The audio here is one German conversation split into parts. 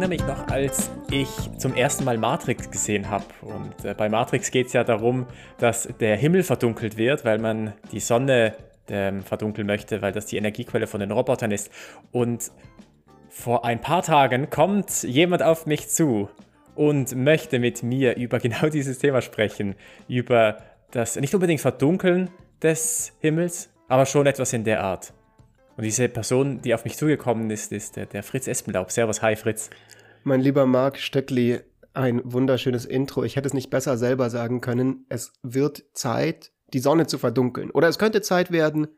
erinnere mich noch, als ich zum ersten Mal Matrix gesehen habe. Und äh, bei Matrix geht es ja darum, dass der Himmel verdunkelt wird, weil man die Sonne ähm, verdunkeln möchte, weil das die Energiequelle von den Robotern ist. Und vor ein paar Tagen kommt jemand auf mich zu und möchte mit mir über genau dieses Thema sprechen. Über das nicht unbedingt Verdunkeln des Himmels, aber schon etwas in der Art. Und diese Person, die auf mich zugekommen ist, ist der, der Fritz Espenlaub. Servus, hi Fritz. Mein lieber Marc Stöckli, ein wunderschönes Intro. Ich hätte es nicht besser selber sagen können. Es wird Zeit, die Sonne zu verdunkeln. Oder es könnte Zeit werden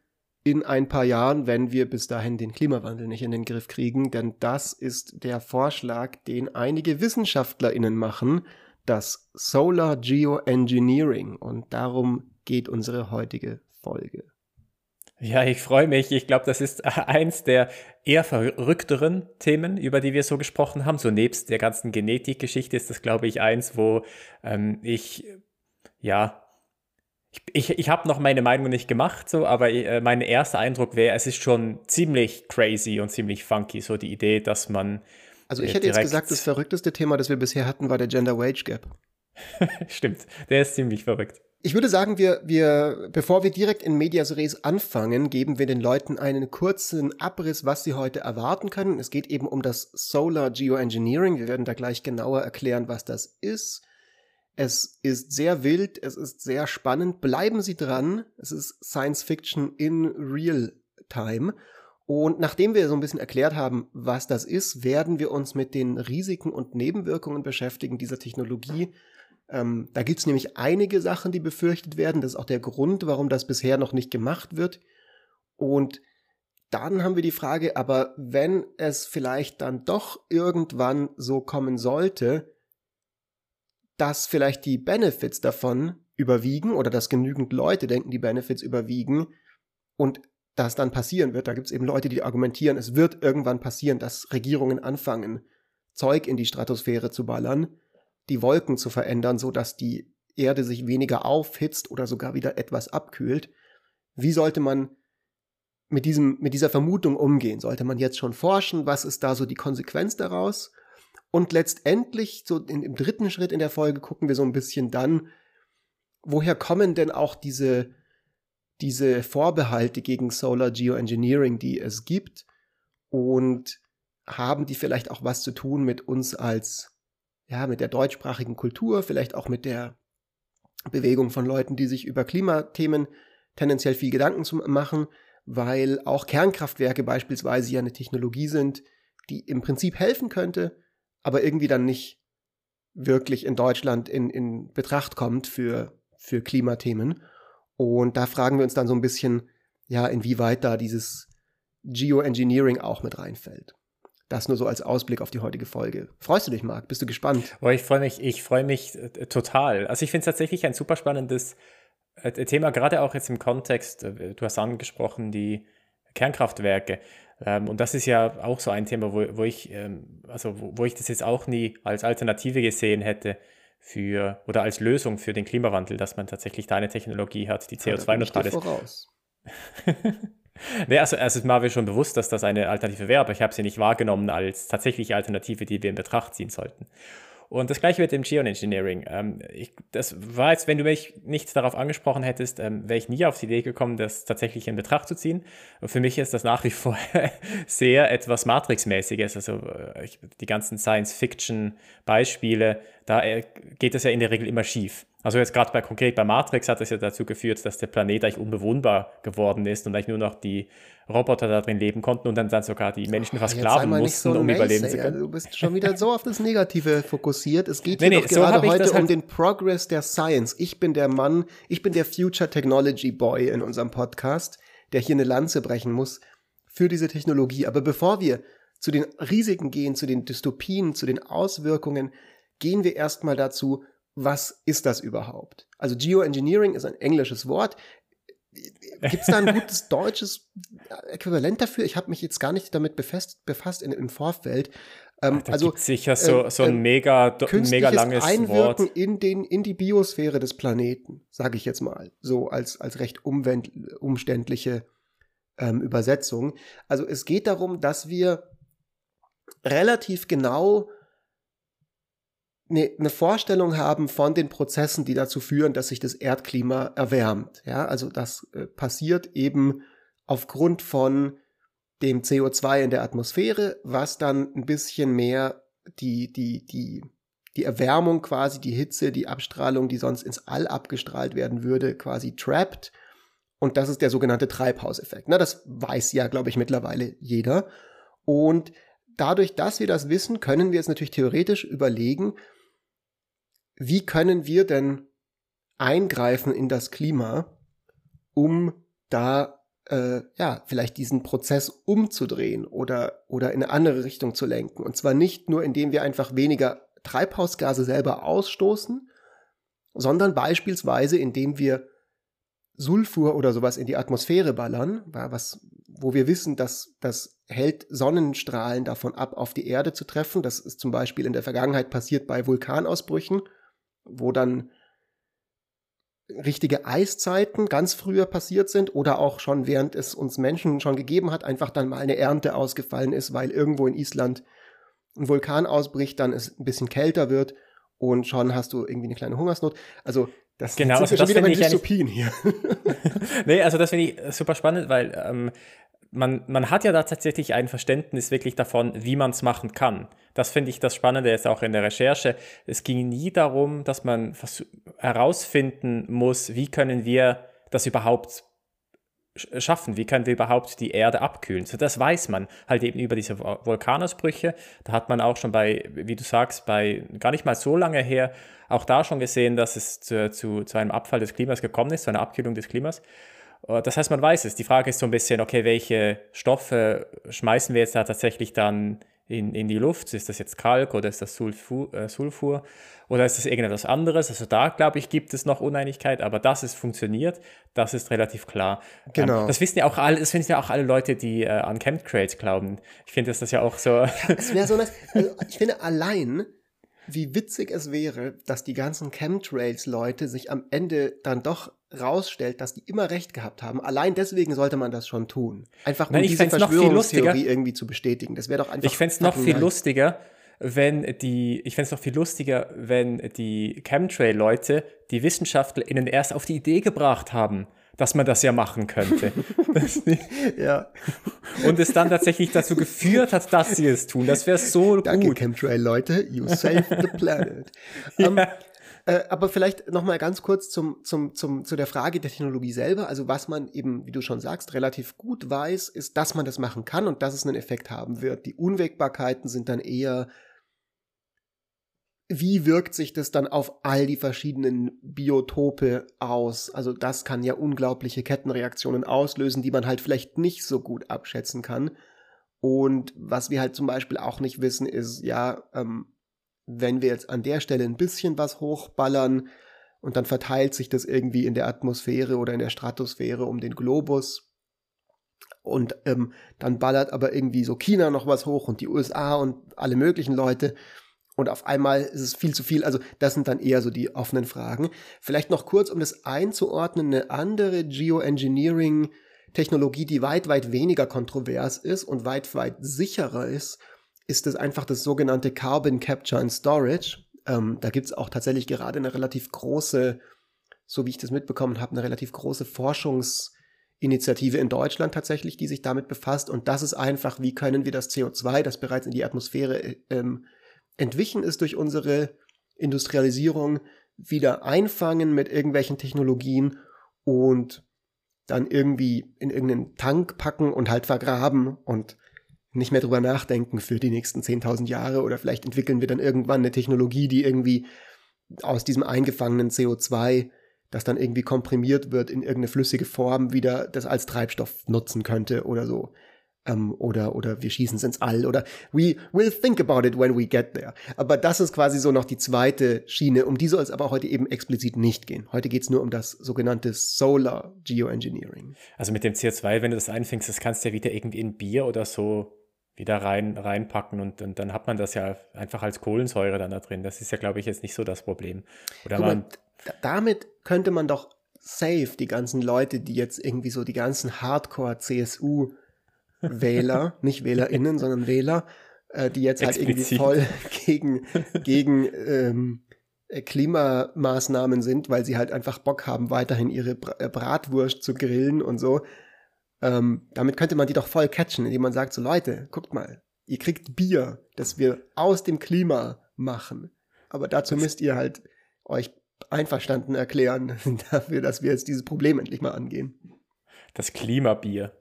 in ein paar Jahren, wenn wir bis dahin den Klimawandel nicht in den Griff kriegen. Denn das ist der Vorschlag, den einige WissenschaftlerInnen machen. Das Solar Geoengineering. Und darum geht unsere heutige Folge. Ja, ich freue mich. Ich glaube, das ist eins der eher verrückteren Themen, über die wir so gesprochen haben. So nebst der ganzen Genetikgeschichte ist das, glaube ich, eins, wo ähm, ich, ja, ich, ich, ich habe noch meine Meinung nicht gemacht, so, aber äh, mein erster Eindruck wäre, es ist schon ziemlich crazy und ziemlich funky, so die Idee, dass man. Also ich äh, hätte jetzt gesagt, das verrückteste Thema, das wir bisher hatten, war der Gender Wage Gap. Stimmt, der ist ziemlich verrückt. Ich würde sagen, wir, wir, bevor wir direkt in Medias Res anfangen, geben wir den Leuten einen kurzen Abriss, was sie heute erwarten können. Es geht eben um das Solar Geoengineering. Wir werden da gleich genauer erklären, was das ist. Es ist sehr wild, es ist sehr spannend. Bleiben Sie dran. Es ist Science Fiction in Real Time. Und nachdem wir so ein bisschen erklärt haben, was das ist, werden wir uns mit den Risiken und Nebenwirkungen beschäftigen dieser Technologie ähm, da gibt es nämlich einige Sachen, die befürchtet werden. Das ist auch der Grund, warum das bisher noch nicht gemacht wird. Und dann haben wir die Frage, aber wenn es vielleicht dann doch irgendwann so kommen sollte, dass vielleicht die Benefits davon überwiegen oder dass genügend Leute denken, die Benefits überwiegen und das dann passieren wird. Da gibt es eben Leute, die argumentieren, es wird irgendwann passieren, dass Regierungen anfangen, Zeug in die Stratosphäre zu ballern die Wolken zu verändern, so dass die Erde sich weniger aufhitzt oder sogar wieder etwas abkühlt. Wie sollte man mit diesem, mit dieser Vermutung umgehen? Sollte man jetzt schon forschen? Was ist da so die Konsequenz daraus? Und letztendlich, so in, im dritten Schritt in der Folge, gucken wir so ein bisschen dann, woher kommen denn auch diese, diese Vorbehalte gegen Solar Geoengineering, die es gibt? Und haben die vielleicht auch was zu tun mit uns als ja, mit der deutschsprachigen Kultur, vielleicht auch mit der Bewegung von Leuten, die sich über Klimathemen tendenziell viel Gedanken zu machen, weil auch Kernkraftwerke beispielsweise ja eine Technologie sind, die im Prinzip helfen könnte, aber irgendwie dann nicht wirklich in Deutschland in, in Betracht kommt für, für Klimathemen. Und da fragen wir uns dann so ein bisschen, ja, inwieweit da dieses Geoengineering auch mit reinfällt. Das nur so als Ausblick auf die heutige Folge. Freust du dich, Marc? Bist du gespannt? Oh, ich freue mich, ich freue mich äh, total. Also ich finde es tatsächlich ein super spannendes äh, Thema, gerade auch jetzt im Kontext, äh, du hast angesprochen, die Kernkraftwerke. Ähm, und das ist ja auch so ein Thema, wo, wo ich, ähm, also wo, wo ich das jetzt auch nie als Alternative gesehen hätte für oder als Lösung für den Klimawandel, dass man tatsächlich da eine Technologie hat, die CO2-neutral ist. Voraus. Nee, also, also es war mir schon bewusst, dass das eine Alternative wäre, aber ich habe sie nicht wahrgenommen als tatsächliche Alternative, die wir in Betracht ziehen sollten. Und das gleiche mit dem Geoengineering. Ähm, ich, das war jetzt, wenn du mich nicht darauf angesprochen hättest, ähm, wäre ich nie auf die Idee gekommen, das tatsächlich in Betracht zu ziehen. Und für mich ist das nach wie vor sehr etwas Matrix-mäßiges. Also äh, ich, die ganzen Science-Fiction-Beispiele, da äh, geht das ja in der Regel immer schief. Also jetzt gerade bei konkret bei Matrix hat es ja dazu geführt, dass der Planet eigentlich unbewohnbar geworden ist und eigentlich nur noch die Roboter da drin leben konnten und dann, dann sogar die Menschen versklaven mussten, so um überleben zu können. Du bist schon wieder so auf das Negative fokussiert. Es geht nee, hier nee, so gerade heute halt um den Progress der Science. Ich bin der Mann, ich bin der Future Technology Boy in unserem Podcast, der hier eine Lanze brechen muss für diese Technologie. Aber bevor wir zu den Risiken gehen, zu den Dystopien, zu den Auswirkungen, gehen wir erstmal dazu, was ist das überhaupt? Also Geoengineering ist ein englisches Wort. Gibt es da ein gutes deutsches Äquivalent dafür? Ich habe mich jetzt gar nicht damit befasst, befasst in, im Vorfeld. Ähm, da also sicher so, äh, so ein mega, ein mega langes Einwirken Wort. in den in die Biosphäre des Planeten, sage ich jetzt mal, so als als recht umständliche ähm, Übersetzung. Also es geht darum, dass wir relativ genau eine, Vorstellung haben von den Prozessen, die dazu führen, dass sich das Erdklima erwärmt. Ja, also das äh, passiert eben aufgrund von dem CO2 in der Atmosphäre, was dann ein bisschen mehr die, die, die, die Erwärmung quasi, die Hitze, die Abstrahlung, die sonst ins All abgestrahlt werden würde, quasi trappt. Und das ist der sogenannte Treibhauseffekt. Na, das weiß ja, glaube ich, mittlerweile jeder. Und dadurch, dass wir das wissen, können wir jetzt natürlich theoretisch überlegen, wie können wir denn eingreifen in das Klima, um da äh, ja vielleicht diesen Prozess umzudrehen oder oder in eine andere Richtung zu lenken. Und zwar nicht nur, indem wir einfach weniger Treibhausgase selber ausstoßen, sondern beispielsweise, indem wir Sulfur oder sowas in die Atmosphäre ballern, was, wo wir wissen, dass das hält Sonnenstrahlen davon ab, auf die Erde zu treffen. Das ist zum Beispiel in der Vergangenheit passiert bei Vulkanausbrüchen, wo dann richtige Eiszeiten ganz früher passiert sind oder auch schon während es uns Menschen schon gegeben hat, einfach dann mal eine Ernte ausgefallen ist, weil irgendwo in Island ein Vulkan ausbricht, dann es ein bisschen kälter wird und schon hast du irgendwie eine kleine Hungersnot. Also das genau, sind also schon das wieder bei finde ich Dystopien hier. nee, also das finde ich super spannend, weil ähm, man, man hat ja da tatsächlich ein Verständnis wirklich davon, wie man es machen kann. Das finde ich das Spannende jetzt auch in der Recherche. Es ging nie darum, dass man herausfinden muss, wie können wir das überhaupt schaffen? Wie können wir überhaupt die Erde abkühlen? So, das weiß man halt eben über diese Vulkanausbrüche. Da hat man auch schon bei, wie du sagst, bei gar nicht mal so lange her, auch da schon gesehen, dass es zu, zu, zu einem Abfall des Klimas gekommen ist, zu einer Abkühlung des Klimas. Äh, das heißt, man weiß es. Die Frage ist so ein bisschen, okay, welche Stoffe schmeißen wir jetzt da tatsächlich dann in, in die Luft? Ist das jetzt Kalk oder ist das Sulfur, äh, Sulfur oder ist das irgendetwas anderes? Also da, glaube ich, gibt es noch Uneinigkeit, aber dass es funktioniert, das ist relativ klar. Ähm, genau. Ähm, das wissen ja auch alle, das wissen ja auch alle Leute, die äh, an Chemtrails glauben. Ich finde, dass das ja auch so. Ja, es wäre so nice. Also, ich finde allein, wie witzig es wäre, dass die ganzen Chemtrails-Leute sich am Ende dann doch rausstellt, dass die immer recht gehabt haben. Allein deswegen sollte man das schon tun. Einfach um Nein, diese Verschwörungstheorie irgendwie zu bestätigen. Das wäre doch einfach. Ich fände es noch viel lustiger, wenn die, ich fände es noch viel lustiger, wenn die Chemtrail-Leute die WissenschaftlerInnen erst auf die Idee gebracht haben, dass man das ja machen könnte. ja. Und es dann tatsächlich dazu geführt hat, dass sie es tun. Das wäre so Danke, gut. Chemtrail-Leute. You saved the planet. ja. Äh, aber vielleicht noch mal ganz kurz zum, zum, zum, zu der Frage der Technologie selber. Also was man eben, wie du schon sagst, relativ gut weiß, ist, dass man das machen kann und dass es einen Effekt haben wird. Die Unwägbarkeiten sind dann eher, wie wirkt sich das dann auf all die verschiedenen Biotope aus? Also das kann ja unglaubliche Kettenreaktionen auslösen, die man halt vielleicht nicht so gut abschätzen kann. Und was wir halt zum Beispiel auch nicht wissen, ist, ja, ähm, wenn wir jetzt an der Stelle ein bisschen was hochballern und dann verteilt sich das irgendwie in der Atmosphäre oder in der Stratosphäre um den Globus und ähm, dann ballert aber irgendwie so China noch was hoch und die USA und alle möglichen Leute und auf einmal ist es viel zu viel. Also das sind dann eher so die offenen Fragen. Vielleicht noch kurz, um das einzuordnen, eine andere Geoengineering-Technologie, die weit, weit weniger kontrovers ist und weit, weit sicherer ist, ist es einfach das sogenannte Carbon Capture and Storage. Ähm, da gibt es auch tatsächlich gerade eine relativ große, so wie ich das mitbekommen habe, eine relativ große Forschungsinitiative in Deutschland tatsächlich, die sich damit befasst. Und das ist einfach, wie können wir das CO2, das bereits in die Atmosphäre ähm, entwichen ist durch unsere Industrialisierung, wieder einfangen mit irgendwelchen Technologien und dann irgendwie in irgendeinen Tank packen und halt vergraben und nicht mehr drüber nachdenken für die nächsten 10.000 Jahre oder vielleicht entwickeln wir dann irgendwann eine Technologie, die irgendwie aus diesem eingefangenen CO2, das dann irgendwie komprimiert wird in irgendeine flüssige Form, wieder das als Treibstoff nutzen könnte oder so. Ähm, oder, oder wir schießen es ins All oder we will think about it when we get there. Aber das ist quasi so noch die zweite Schiene, um die soll es aber heute eben explizit nicht gehen. Heute geht es nur um das sogenannte Solar Geoengineering. Also mit dem CO2, wenn du das einfängst, das kannst du ja wieder irgendwie in Bier oder so wieder rein, reinpacken und, und dann hat man das ja einfach als Kohlensäure dann da drin. Das ist ja, glaube ich, jetzt nicht so das Problem. Oder Guck man, damit könnte man doch safe die ganzen Leute, die jetzt irgendwie so die ganzen Hardcore-CSU-Wähler, nicht WählerInnen, sondern Wähler, äh, die jetzt halt Explizit. irgendwie voll gegen, gegen ähm, äh, Klimamaßnahmen sind, weil sie halt einfach Bock haben, weiterhin ihre äh, Bratwurst zu grillen und so. Ähm, damit könnte man die doch voll catchen, indem man sagt, so Leute, guckt mal, ihr kriegt Bier, das wir aus dem Klima machen. Aber dazu müsst ihr halt euch einverstanden erklären dafür, dass wir jetzt dieses Problem endlich mal angehen. Das Klimabier.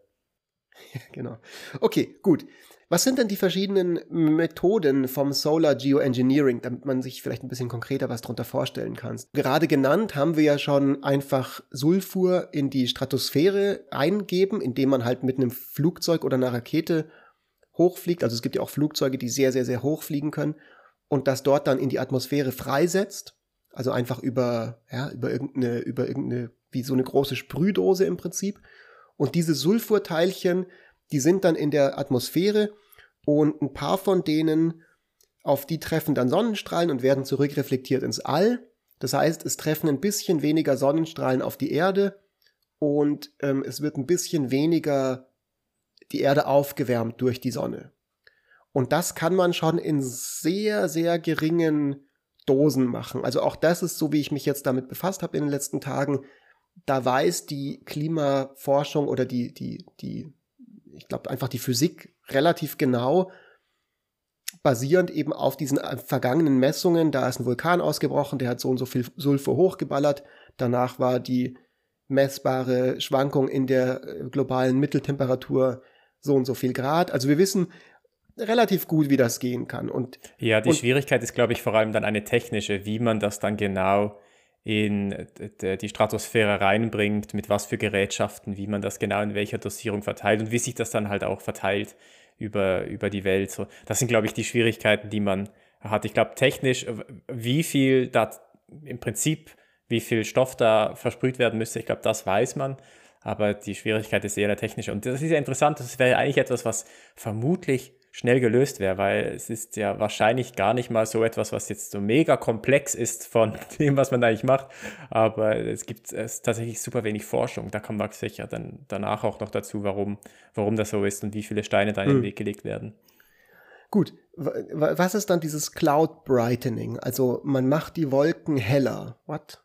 Ja, genau. Okay, gut. Was sind denn die verschiedenen Methoden vom Solar Geoengineering, damit man sich vielleicht ein bisschen konkreter was darunter vorstellen kann? Gerade genannt haben wir ja schon einfach Sulfur in die Stratosphäre eingeben, indem man halt mit einem Flugzeug oder einer Rakete hochfliegt. Also es gibt ja auch Flugzeuge, die sehr, sehr, sehr hoch fliegen können und das dort dann in die Atmosphäre freisetzt. Also einfach über, ja, über irgendeine, über irgendeine, wie so eine große Sprühdose im Prinzip. Und diese Sulfurteilchen die sind dann in der Atmosphäre und ein paar von denen, auf die treffen dann Sonnenstrahlen und werden zurückreflektiert ins All. Das heißt, es treffen ein bisschen weniger Sonnenstrahlen auf die Erde und ähm, es wird ein bisschen weniger die Erde aufgewärmt durch die Sonne. Und das kann man schon in sehr, sehr geringen Dosen machen. Also auch das ist so, wie ich mich jetzt damit befasst habe in den letzten Tagen. Da weiß die Klimaforschung oder die, die, die ich glaube, einfach die Physik relativ genau basierend eben auf diesen äh, vergangenen Messungen. Da ist ein Vulkan ausgebrochen, der hat so und so viel Sulfur hochgeballert. Danach war die messbare Schwankung in der äh, globalen Mitteltemperatur so und so viel Grad. Also wir wissen relativ gut, wie das gehen kann. Und, ja, die und, Schwierigkeit ist, glaube ich, vor allem dann eine technische, wie man das dann genau in die Stratosphäre reinbringt, mit was für Gerätschaften, wie man das genau in welcher Dosierung verteilt und wie sich das dann halt auch verteilt über, über die Welt. So, das sind, glaube ich, die Schwierigkeiten, die man hat. Ich glaube, technisch, wie viel da im Prinzip, wie viel Stoff da versprüht werden müsste, ich glaube, das weiß man. Aber die Schwierigkeit ist eher eine technische. Und das ist ja interessant, das wäre eigentlich etwas, was vermutlich schnell gelöst wäre, weil es ist ja wahrscheinlich gar nicht mal so etwas, was jetzt so mega komplex ist von dem, was man eigentlich macht. Aber es gibt es tatsächlich super wenig Forschung. Da kommen wir sicher dann danach auch noch dazu, warum, warum das so ist und wie viele Steine da in den hm. Weg gelegt werden. Gut, was ist dann dieses Cloud Brightening? Also man macht die Wolken heller. What?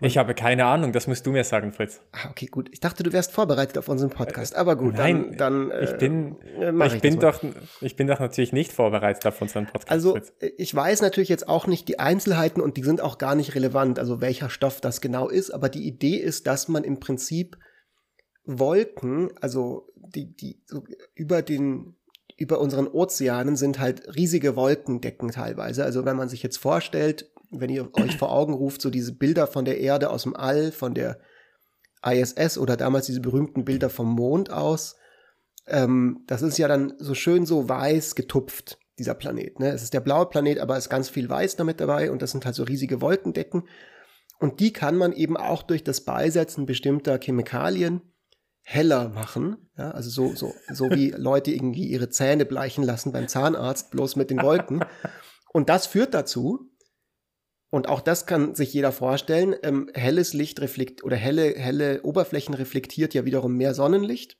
Ich habe keine Ahnung, das musst du mir sagen, Fritz. Ah, okay, gut. Ich dachte, du wärst vorbereitet auf unseren Podcast, aber gut, Nein, dann, dann ich bin, äh, ich, ich bin doch, ich bin doch natürlich nicht vorbereitet auf unseren Podcast. Also, Fritz. ich weiß natürlich jetzt auch nicht die Einzelheiten und die sind auch gar nicht relevant, also welcher Stoff das genau ist, aber die Idee ist, dass man im Prinzip Wolken, also die, die so über den über unseren Ozeanen sind halt riesige Wolkendecken teilweise. Also wenn man sich jetzt vorstellt, wenn ihr euch vor Augen ruft, so diese Bilder von der Erde aus dem All, von der ISS oder damals diese berühmten Bilder vom Mond aus, ähm, das ist ja dann so schön so weiß getupft, dieser Planet. Ne? Es ist der blaue Planet, aber es ist ganz viel Weiß damit dabei und das sind halt so riesige Wolkendecken. Und die kann man eben auch durch das Beisetzen bestimmter Chemikalien heller machen. Ja, also so, so, so wie Leute irgendwie ihre Zähne bleichen lassen beim Zahnarzt, bloß mit den Wolken. Und das führt dazu, und auch das kann sich jeder vorstellen. Ähm, helles Licht reflekt oder helle, helle Oberflächen reflektiert ja wiederum mehr Sonnenlicht.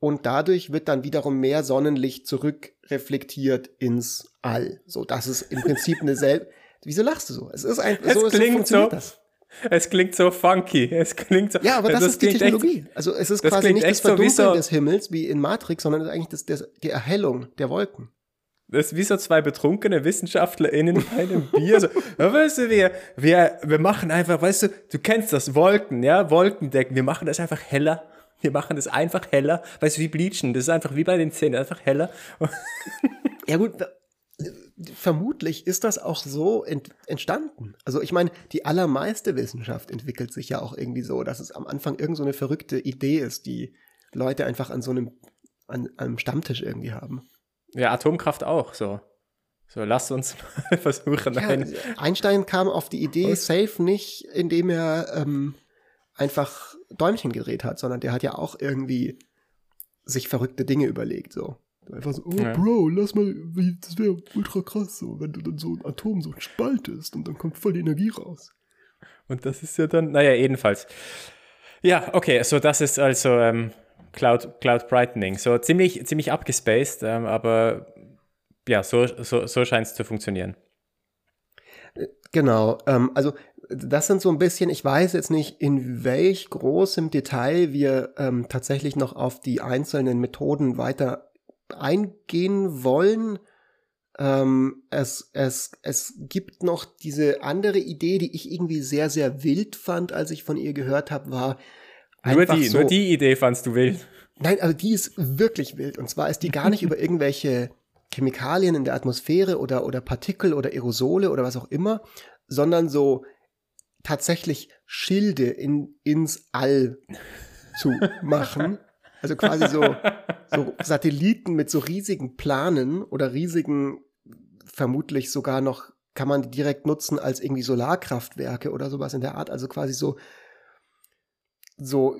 Und dadurch wird dann wiederum mehr Sonnenlicht zurückreflektiert ins All. So, das ist im Prinzip eine selbe. Wieso lachst du so? Es ist ein, es so, klingt so, das. Es klingt so funky. Es klingt so. Ja, aber das, das ist die Technologie. Echt, also es ist quasi nicht das Verdunkeln so des Himmels wie in Matrix, sondern eigentlich das, das, die Erhellung der Wolken. Das ist wie so zwei betrunkene WissenschaftlerInnen bei einem Bier. So, ja, weißt du, wir, wir, wir machen einfach, weißt du, du kennst das, Wolken, ja, Wolkendecken. Wir machen das einfach heller. Wir machen das einfach heller. Weißt du, wie Bleachen. Das ist einfach wie bei den Zähnen, einfach heller. Ja, gut, vermutlich ist das auch so ent entstanden. Also ich meine, die allermeiste Wissenschaft entwickelt sich ja auch irgendwie so, dass es am Anfang irgend so eine verrückte Idee ist, die Leute einfach an so einem, an einem Stammtisch irgendwie haben. Ja, Atomkraft auch, so. So, lass uns mal versuchen. Ja, ein Einstein kam auf die Idee, Was? safe nicht, indem er ähm, einfach Däumchen gedreht hat, sondern der hat ja auch irgendwie sich verrückte Dinge überlegt, so. Einfach so, oh ja. Bro, lass mal, das wäre ultra krass, so, wenn du dann so ein Atom so spaltest und dann kommt voll die Energie raus. Und das ist ja dann, naja, jedenfalls. Ja, okay, so das ist also ähm, Cloud, Cloud Brightening. So ziemlich, ziemlich abgespaced, ähm, aber ja, so, so, so scheint es zu funktionieren. Genau, ähm, also das sind so ein bisschen, ich weiß jetzt nicht, in welch großem Detail wir ähm, tatsächlich noch auf die einzelnen Methoden weiter eingehen wollen. Ähm, es, es, es gibt noch diese andere Idee, die ich irgendwie sehr, sehr wild fand, als ich von ihr gehört habe, war nur die, so, nur die Idee fandst du wild. Nein, aber die ist wirklich wild. Und zwar ist die gar nicht über irgendwelche Chemikalien in der Atmosphäre oder, oder Partikel oder Aerosole oder was auch immer, sondern so tatsächlich Schilde in, ins All zu machen. Also quasi so, so Satelliten mit so riesigen Planen oder riesigen, vermutlich sogar noch, kann man die direkt nutzen als irgendwie Solarkraftwerke oder sowas in der Art. Also quasi so, so,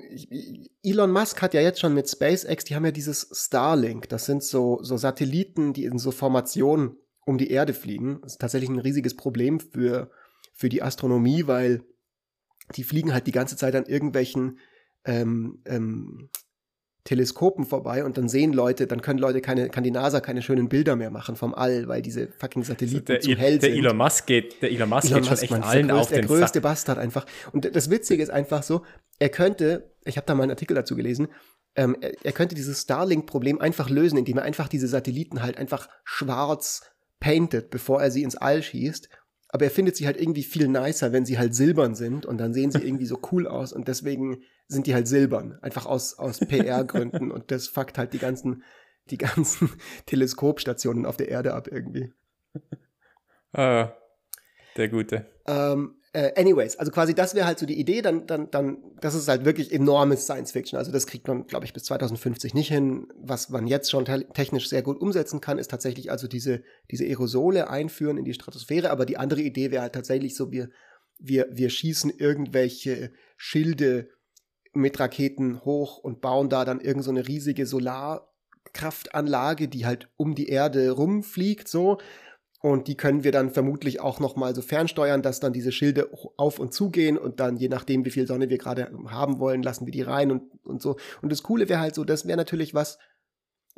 Elon Musk hat ja jetzt schon mit SpaceX, die haben ja dieses Starlink, das sind so, so Satelliten, die in so Formationen um die Erde fliegen. Das ist tatsächlich ein riesiges Problem für, für die Astronomie, weil die fliegen halt die ganze Zeit an irgendwelchen ähm, ähm, Teleskopen vorbei und dann sehen Leute, dann können Leute keine, kann die NASA keine schönen Bilder mehr machen vom All, weil diese fucking Satelliten der, zu hell der sind. Elon Musk geht, der Elon Musk Elon geht Musk, schon echt allen der größte, auf den Der größte Sack. Bastard einfach. Und das Witzige ist einfach so, er könnte, ich habe da mal einen Artikel dazu gelesen, ähm, er, er könnte dieses Starlink-Problem einfach lösen, indem er einfach diese Satelliten halt einfach schwarz painted, bevor er sie ins All schießt aber er findet sie halt irgendwie viel nicer, wenn sie halt silbern sind und dann sehen sie irgendwie so cool aus und deswegen sind die halt silbern, einfach aus, aus PR-Gründen und das fuckt halt die ganzen, die ganzen Teleskopstationen auf der Erde ab irgendwie. Ah, der Gute. Ähm, äh, anyways, also quasi das wäre halt so die Idee, dann, dann, dann, das ist halt wirklich enormes Science Fiction. Also das kriegt man, glaube ich, bis 2050 nicht hin. Was man jetzt schon te technisch sehr gut umsetzen kann, ist tatsächlich also diese, diese Aerosole einführen in die Stratosphäre. Aber die andere Idee wäre halt tatsächlich so, wir, wir, wir schießen irgendwelche Schilde mit Raketen hoch und bauen da dann irgend so eine riesige Solarkraftanlage, die halt um die Erde rumfliegt, so. Und die können wir dann vermutlich auch noch mal so fernsteuern, dass dann diese Schilde auf und zu gehen und dann je nachdem, wie viel Sonne wir gerade haben wollen, lassen wir die rein und, und so. Und das Coole wäre halt so, das wäre natürlich was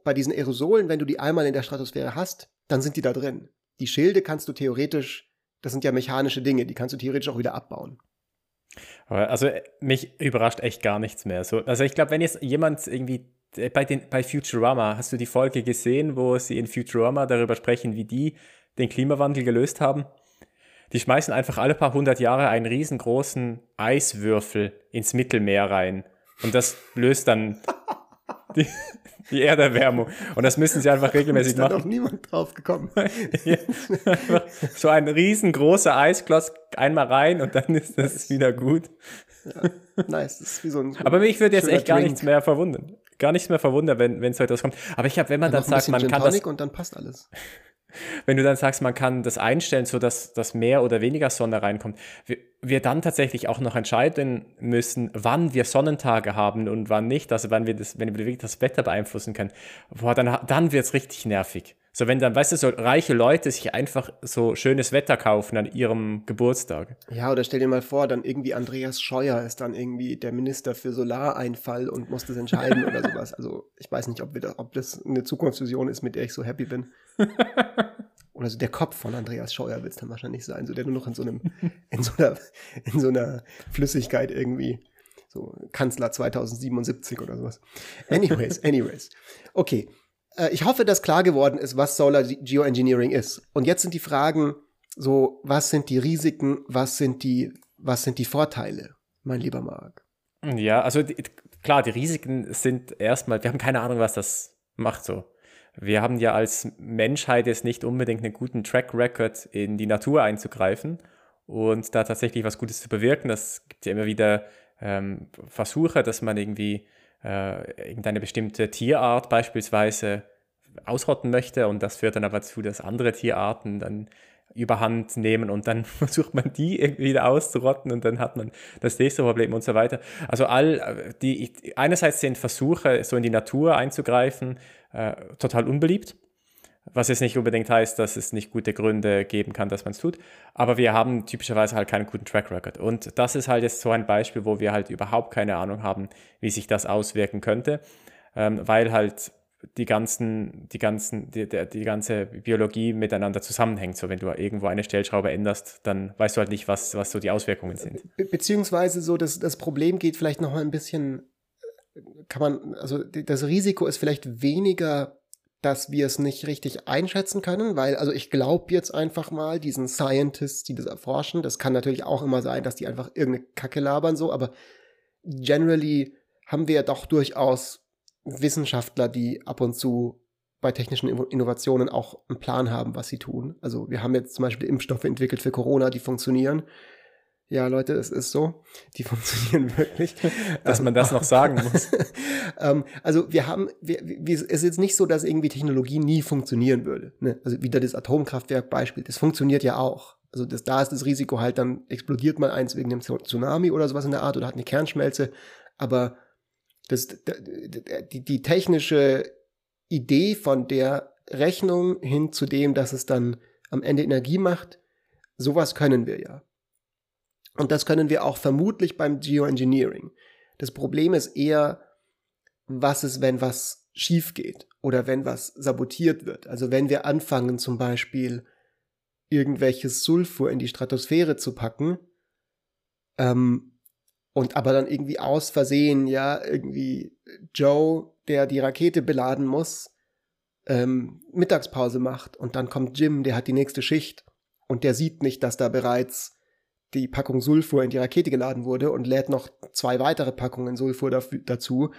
bei diesen Aerosolen, wenn du die einmal in der Stratosphäre hast, dann sind die da drin. Die Schilde kannst du theoretisch, das sind ja mechanische Dinge, die kannst du theoretisch auch wieder abbauen. Also mich überrascht echt gar nichts mehr. So, also ich glaube, wenn jetzt jemand irgendwie äh, bei, den, bei Futurama, hast du die Folge gesehen, wo sie in Futurama darüber sprechen, wie die den Klimawandel gelöst haben. Die schmeißen einfach alle paar hundert Jahre einen riesengroßen Eiswürfel ins Mittelmeer rein. Und das löst dann die, die Erderwärmung. Und das müssen sie einfach regelmäßig machen. Da ist noch niemand drauf gekommen. ja, so ein riesengroßer Eisklotz einmal rein und dann ist das wieder gut. Ja, nice. Das ist wie so ein, Aber mich würde jetzt echt gar Drink. nichts mehr verwundern. Gar nichts mehr verwundern, wenn, so etwas kommt. Aber ich habe, wenn man dann, dann sagt, man kann das. Und dann passt alles wenn du dann sagst, man kann das einstellen, so dass, dass mehr oder weniger Sonne reinkommt, wir, wir dann tatsächlich auch noch entscheiden müssen, wann wir Sonnentage haben und wann nicht, also wann wir das, wenn wir wirklich das Wetter beeinflussen können, boah, dann, dann wird es richtig nervig. So, wenn dann, weißt du, so reiche Leute sich einfach so schönes Wetter kaufen an ihrem Geburtstag. Ja, oder stell dir mal vor, dann irgendwie Andreas Scheuer ist dann irgendwie der Minister für Solareinfall und muss das entscheiden oder sowas. Also, ich weiß nicht, ob, wir da, ob das eine Zukunftsvision ist, mit der ich so happy bin. oder so der Kopf von Andreas Scheuer wird es dann wahrscheinlich sein, so der nur noch in so einem, in so einer, in so einer Flüssigkeit irgendwie so Kanzler 2077 oder sowas. Anyways, anyways. Okay, äh, ich hoffe, dass klar geworden ist, was Solar Geoengineering ist. Und jetzt sind die Fragen so, was sind die Risiken, was sind die, was sind die Vorteile, mein lieber Marc? Ja, also die, klar, die Risiken sind erstmal, wir haben keine Ahnung, was das macht so. Wir haben ja als Menschheit jetzt nicht unbedingt einen guten Track Record in die Natur einzugreifen und da tatsächlich was Gutes zu bewirken. Das gibt ja immer wieder ähm, Versuche, dass man irgendwie äh, irgendeine bestimmte Tierart beispielsweise ausrotten möchte und das führt dann aber dazu, dass andere Tierarten dann überhand nehmen und dann versucht man die irgendwie wieder auszurotten und dann hat man das nächste Problem und so weiter. Also all die einerseits sind Versuche, so in die Natur einzugreifen, äh, total unbeliebt. was jetzt nicht unbedingt heißt, dass es nicht gute Gründe geben kann, dass man es tut. Aber wir haben typischerweise halt keinen guten Track Record. Und das ist halt jetzt so ein Beispiel, wo wir halt überhaupt keine Ahnung haben, wie sich das auswirken könnte, ähm, weil halt die ganzen, die ganzen, die, die, die, ganze Biologie miteinander zusammenhängt. So, wenn du irgendwo eine Stellschraube änderst, dann weißt du halt nicht, was, was so die Auswirkungen sind. Be beziehungsweise so, dass das Problem geht vielleicht noch mal ein bisschen, kann man, also das Risiko ist vielleicht weniger, dass wir es nicht richtig einschätzen können, weil, also ich glaube jetzt einfach mal diesen Scientists, die das erforschen, das kann natürlich auch immer sein, dass die einfach irgendeine Kacke labern, so, aber generally haben wir ja doch durchaus Wissenschaftler, die ab und zu bei technischen Innovationen auch einen Plan haben, was sie tun. Also wir haben jetzt zum Beispiel Impfstoffe entwickelt für Corona, die funktionieren. Ja, Leute, es ist so. Die funktionieren wirklich. Dass man das noch sagen muss. Ähm, also wir haben, wir, wir, es ist jetzt nicht so, dass irgendwie Technologie nie funktionieren würde. Ne? Also wieder das Atomkraftwerk-Beispiel, das funktioniert ja auch. Also das, da ist das Risiko halt, dann explodiert mal eins wegen dem Tsunami oder sowas in der Art oder hat eine Kernschmelze. Aber das, die, die technische Idee von der Rechnung hin zu dem, dass es dann am Ende Energie macht, sowas können wir ja. Und das können wir auch vermutlich beim Geoengineering. Das Problem ist eher, was ist, wenn was schief geht oder wenn was sabotiert wird. Also wenn wir anfangen zum Beispiel irgendwelches Sulfur in die Stratosphäre zu packen, ähm, und aber dann irgendwie aus Versehen, ja, irgendwie Joe, der die Rakete beladen muss, ähm, Mittagspause macht und dann kommt Jim, der hat die nächste Schicht und der sieht nicht, dass da bereits die Packung Sulfur in die Rakete geladen wurde und lädt noch zwei weitere Packungen Sulfur dazu.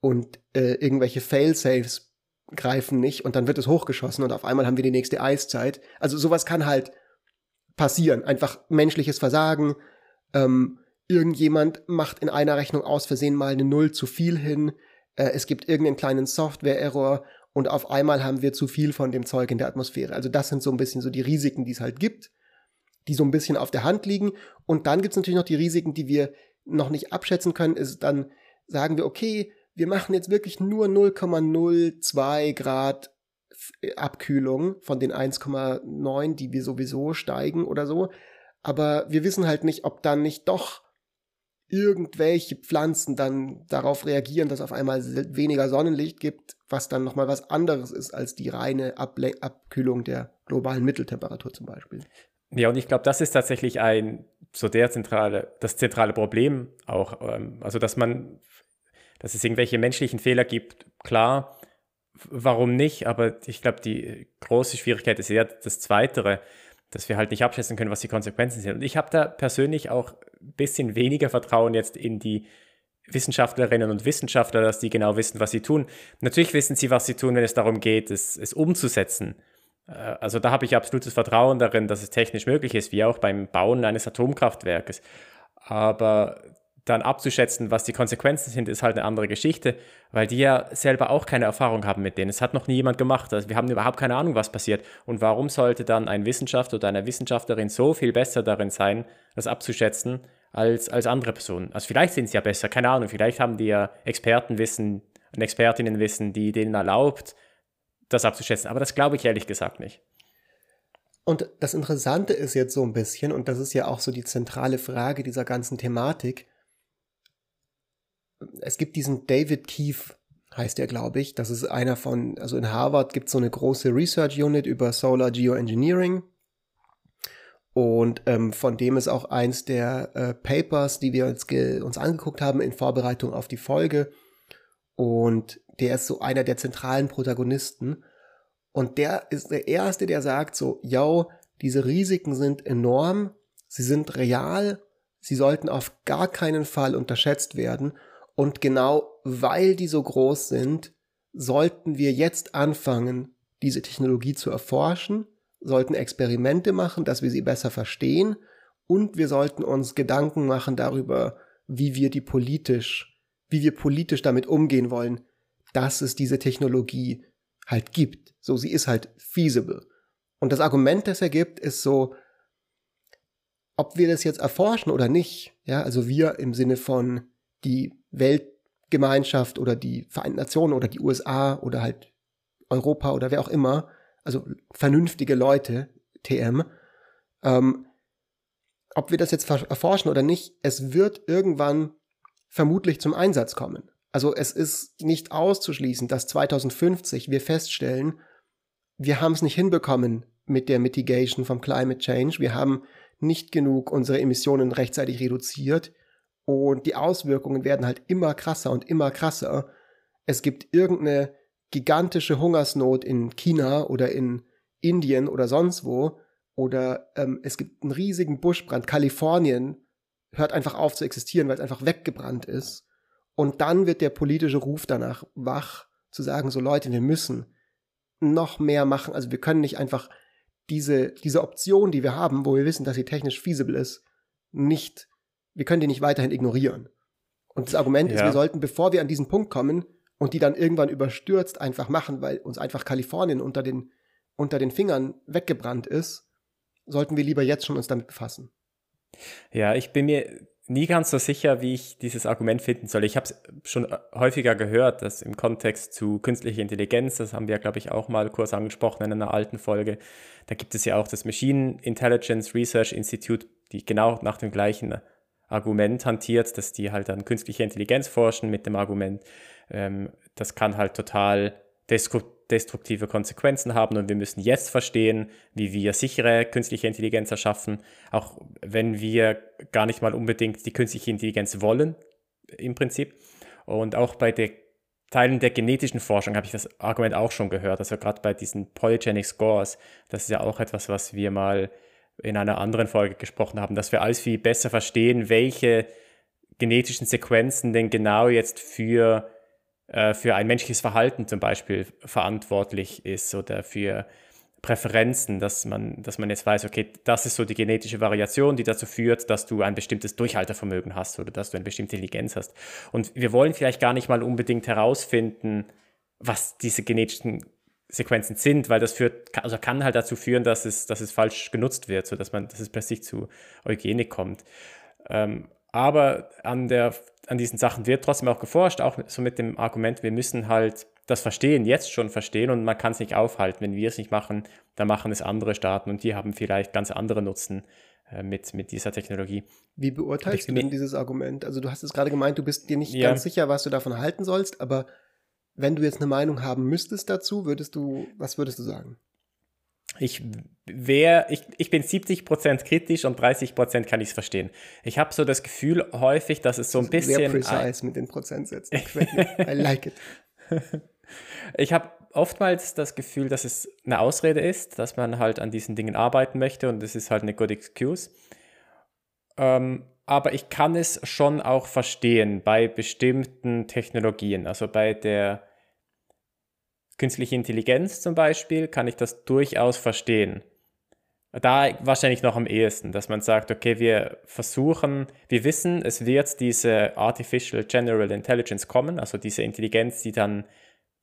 Und äh, irgendwelche Failsafes greifen nicht und dann wird es hochgeschossen und auf einmal haben wir die nächste Eiszeit. Also sowas kann halt passieren, einfach menschliches Versagen, ähm, irgendjemand macht in einer Rechnung aus Versehen mal eine Null zu viel hin, äh, es gibt irgendeinen kleinen Software-Error und auf einmal haben wir zu viel von dem Zeug in der Atmosphäre. Also das sind so ein bisschen so die Risiken, die es halt gibt, die so ein bisschen auf der Hand liegen. Und dann gibt es natürlich noch die Risiken, die wir noch nicht abschätzen können, ist dann sagen wir, okay, wir machen jetzt wirklich nur 0,02 Grad Abkühlung von den 1,9, die wir sowieso steigen oder so. Aber wir wissen halt nicht, ob dann nicht doch irgendwelche Pflanzen dann darauf reagieren, dass auf einmal weniger Sonnenlicht gibt, was dann nochmal was anderes ist als die reine Able Abkühlung der globalen Mitteltemperatur zum Beispiel. Ja, und ich glaube, das ist tatsächlich ein so der zentrale, das zentrale Problem auch. Ähm, also, dass man, dass es irgendwelche menschlichen Fehler gibt, klar, warum nicht? Aber ich glaube, die große Schwierigkeit ist eher das Zweitere, dass wir halt nicht abschätzen können, was die Konsequenzen sind. Und ich habe da persönlich auch ein bisschen weniger Vertrauen jetzt in die Wissenschaftlerinnen und Wissenschaftler, dass die genau wissen, was sie tun. Natürlich wissen sie, was sie tun, wenn es darum geht, es, es umzusetzen. Äh, also da habe ich absolutes Vertrauen darin, dass es technisch möglich ist, wie auch beim Bauen eines Atomkraftwerkes. Aber dann abzuschätzen, was die Konsequenzen sind, ist halt eine andere Geschichte, weil die ja selber auch keine Erfahrung haben mit denen. Es hat noch nie jemand gemacht. Also wir haben überhaupt keine Ahnung, was passiert. Und warum sollte dann ein Wissenschaftler oder eine Wissenschaftlerin so viel besser darin sein, das abzuschätzen, als, als andere Personen? Also vielleicht sind sie ja besser, keine Ahnung. Vielleicht haben die ja Expertenwissen und Expertinnenwissen, die denen erlaubt, das abzuschätzen. Aber das glaube ich ehrlich gesagt nicht. Und das Interessante ist jetzt so ein bisschen, und das ist ja auch so die zentrale Frage dieser ganzen Thematik, es gibt diesen David Keefe, heißt er, glaube ich. Das ist einer von, also in Harvard gibt es so eine große Research Unit über Solar Geoengineering. Und ähm, von dem ist auch eins der äh, Papers, die wir uns, uns angeguckt haben in Vorbereitung auf die Folge. Und der ist so einer der zentralen Protagonisten. Und der ist der Erste, der sagt so, yo, diese Risiken sind enorm, sie sind real, sie sollten auf gar keinen Fall unterschätzt werden. Und genau weil die so groß sind, sollten wir jetzt anfangen, diese Technologie zu erforschen, sollten Experimente machen, dass wir sie besser verstehen und wir sollten uns Gedanken machen darüber, wie wir die politisch, wie wir politisch damit umgehen wollen, dass es diese Technologie halt gibt. So, sie ist halt feasible. Und das Argument, das er gibt, ist so, ob wir das jetzt erforschen oder nicht, ja, also wir im Sinne von die Weltgemeinschaft oder die Vereinten Nationen oder die USA oder halt Europa oder wer auch immer, also vernünftige Leute, TM, ähm, ob wir das jetzt erforschen oder nicht, es wird irgendwann vermutlich zum Einsatz kommen. Also es ist nicht auszuschließen, dass 2050 wir feststellen, wir haben es nicht hinbekommen mit der Mitigation vom Climate Change. Wir haben nicht genug unsere Emissionen rechtzeitig reduziert und die Auswirkungen werden halt immer krasser und immer krasser. Es gibt irgendeine gigantische Hungersnot in China oder in Indien oder sonst wo oder ähm, es gibt einen riesigen Buschbrand. Kalifornien hört einfach auf zu existieren, weil es einfach weggebrannt ist. Und dann wird der politische Ruf danach wach, zu sagen, so Leute, wir müssen noch mehr machen. Also wir können nicht einfach diese, diese Option, die wir haben, wo wir wissen, dass sie technisch feasible ist, nicht, wir können die nicht weiterhin ignorieren. Und das Argument ja. ist, wir sollten, bevor wir an diesen Punkt kommen und die dann irgendwann überstürzt einfach machen, weil uns einfach Kalifornien unter den, unter den Fingern weggebrannt ist, sollten wir lieber jetzt schon uns damit befassen. Ja, ich bin mir nie ganz so sicher, wie ich dieses Argument finden soll. Ich habe es schon häufiger gehört, dass im Kontext zu künstlicher Intelligenz, das haben wir, glaube ich, auch mal kurz angesprochen in einer alten Folge, da gibt es ja auch das Machine Intelligence Research Institute, die genau nach dem gleichen Argument hantiert, dass die halt an künstlicher Intelligenz forschen mit dem Argument, ähm, das kann halt total destruktive Konsequenzen haben und wir müssen jetzt verstehen, wie wir sichere künstliche Intelligenz erschaffen, auch wenn wir gar nicht mal unbedingt die künstliche Intelligenz wollen, im Prinzip. Und auch bei den Teilen der genetischen Forschung habe ich das Argument auch schon gehört, also gerade bei diesen Polygenic Scores, das ist ja auch etwas, was wir mal in einer anderen Folge gesprochen haben, dass wir alles viel besser verstehen, welche genetischen Sequenzen denn genau jetzt für äh, für ein menschliches Verhalten zum Beispiel verantwortlich ist oder für Präferenzen, dass man, dass man jetzt weiß, okay, das ist so die genetische Variation, die dazu führt, dass du ein bestimmtes Durchhaltevermögen hast oder dass du eine bestimmte Intelligenz hast. Und wir wollen vielleicht gar nicht mal unbedingt herausfinden, was diese genetischen Sequenzen sind, weil das führt, also kann halt dazu führen, dass es, dass es falsch genutzt wird, so dass man, dass es plötzlich zu Eugenik kommt. Ähm, aber an, der, an diesen Sachen wird trotzdem auch geforscht, auch so mit dem Argument, wir müssen halt das verstehen, jetzt schon verstehen und man kann es nicht aufhalten. Wenn wir es nicht machen, dann machen es andere Staaten und die haben vielleicht ganz andere Nutzen äh, mit, mit dieser Technologie. Wie beurteilst du denn dieses Argument? Also du hast es gerade gemeint, du bist dir nicht ja. ganz sicher, was du davon halten sollst, aber wenn du jetzt eine Meinung haben müsstest dazu, würdest du, was würdest du sagen? Ich wär, ich, ich bin 70% kritisch und 30% kann ich es verstehen. Ich habe so das Gefühl häufig, dass es so ein bisschen. Sehr precise mit den Prozentsätzen. I like it. Ich habe oftmals das Gefühl, dass es eine Ausrede ist, dass man halt an diesen Dingen arbeiten möchte und es ist halt eine good excuse. Ähm, aber ich kann es schon auch verstehen bei bestimmten Technologien, also bei der künstliche Intelligenz zum Beispiel, kann ich das durchaus verstehen. Da wahrscheinlich noch am ehesten, dass man sagt, okay, wir versuchen, wir wissen, es wird diese Artificial General Intelligence kommen, also diese Intelligenz, die dann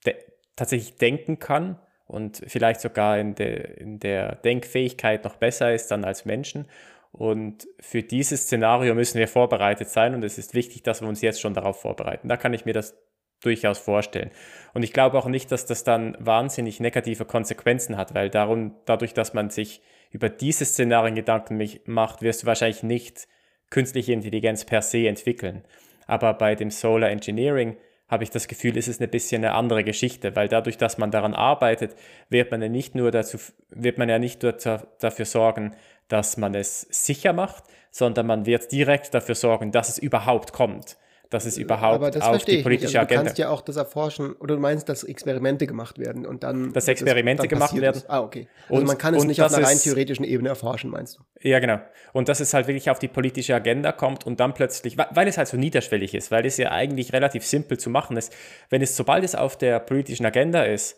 de tatsächlich denken kann und vielleicht sogar in, de in der Denkfähigkeit noch besser ist dann als Menschen. Und für dieses Szenario müssen wir vorbereitet sein und es ist wichtig, dass wir uns jetzt schon darauf vorbereiten. Da kann ich mir das durchaus vorstellen. Und ich glaube auch nicht, dass das dann wahnsinnig negative Konsequenzen hat, weil darum, dadurch, dass man sich über diese Szenarien Gedanken macht, wirst du wahrscheinlich nicht künstliche Intelligenz per se entwickeln. Aber bei dem Solar Engineering habe ich das Gefühl, ist es ein bisschen eine andere Geschichte, weil dadurch, dass man daran arbeitet, wird man ja nicht nur dazu, wird man ja nicht nur dafür sorgen, dass man es sicher macht, sondern man wird direkt dafür sorgen, dass es überhaupt kommt dass es überhaupt das auf die politische also, Agenda. Du kannst ja auch das erforschen, oder du meinst, dass Experimente gemacht werden und dann. Dass Experimente das, gemacht werden. Ist. Ah, okay. Also und, man kann es nicht auf einer rein theoretischen Ebene erforschen, meinst du? Ja, genau. Und dass es halt wirklich auf die politische Agenda kommt und dann plötzlich, weil es halt so niederschwellig ist, weil es ja eigentlich relativ simpel zu machen ist, wenn es, sobald es auf der politischen Agenda ist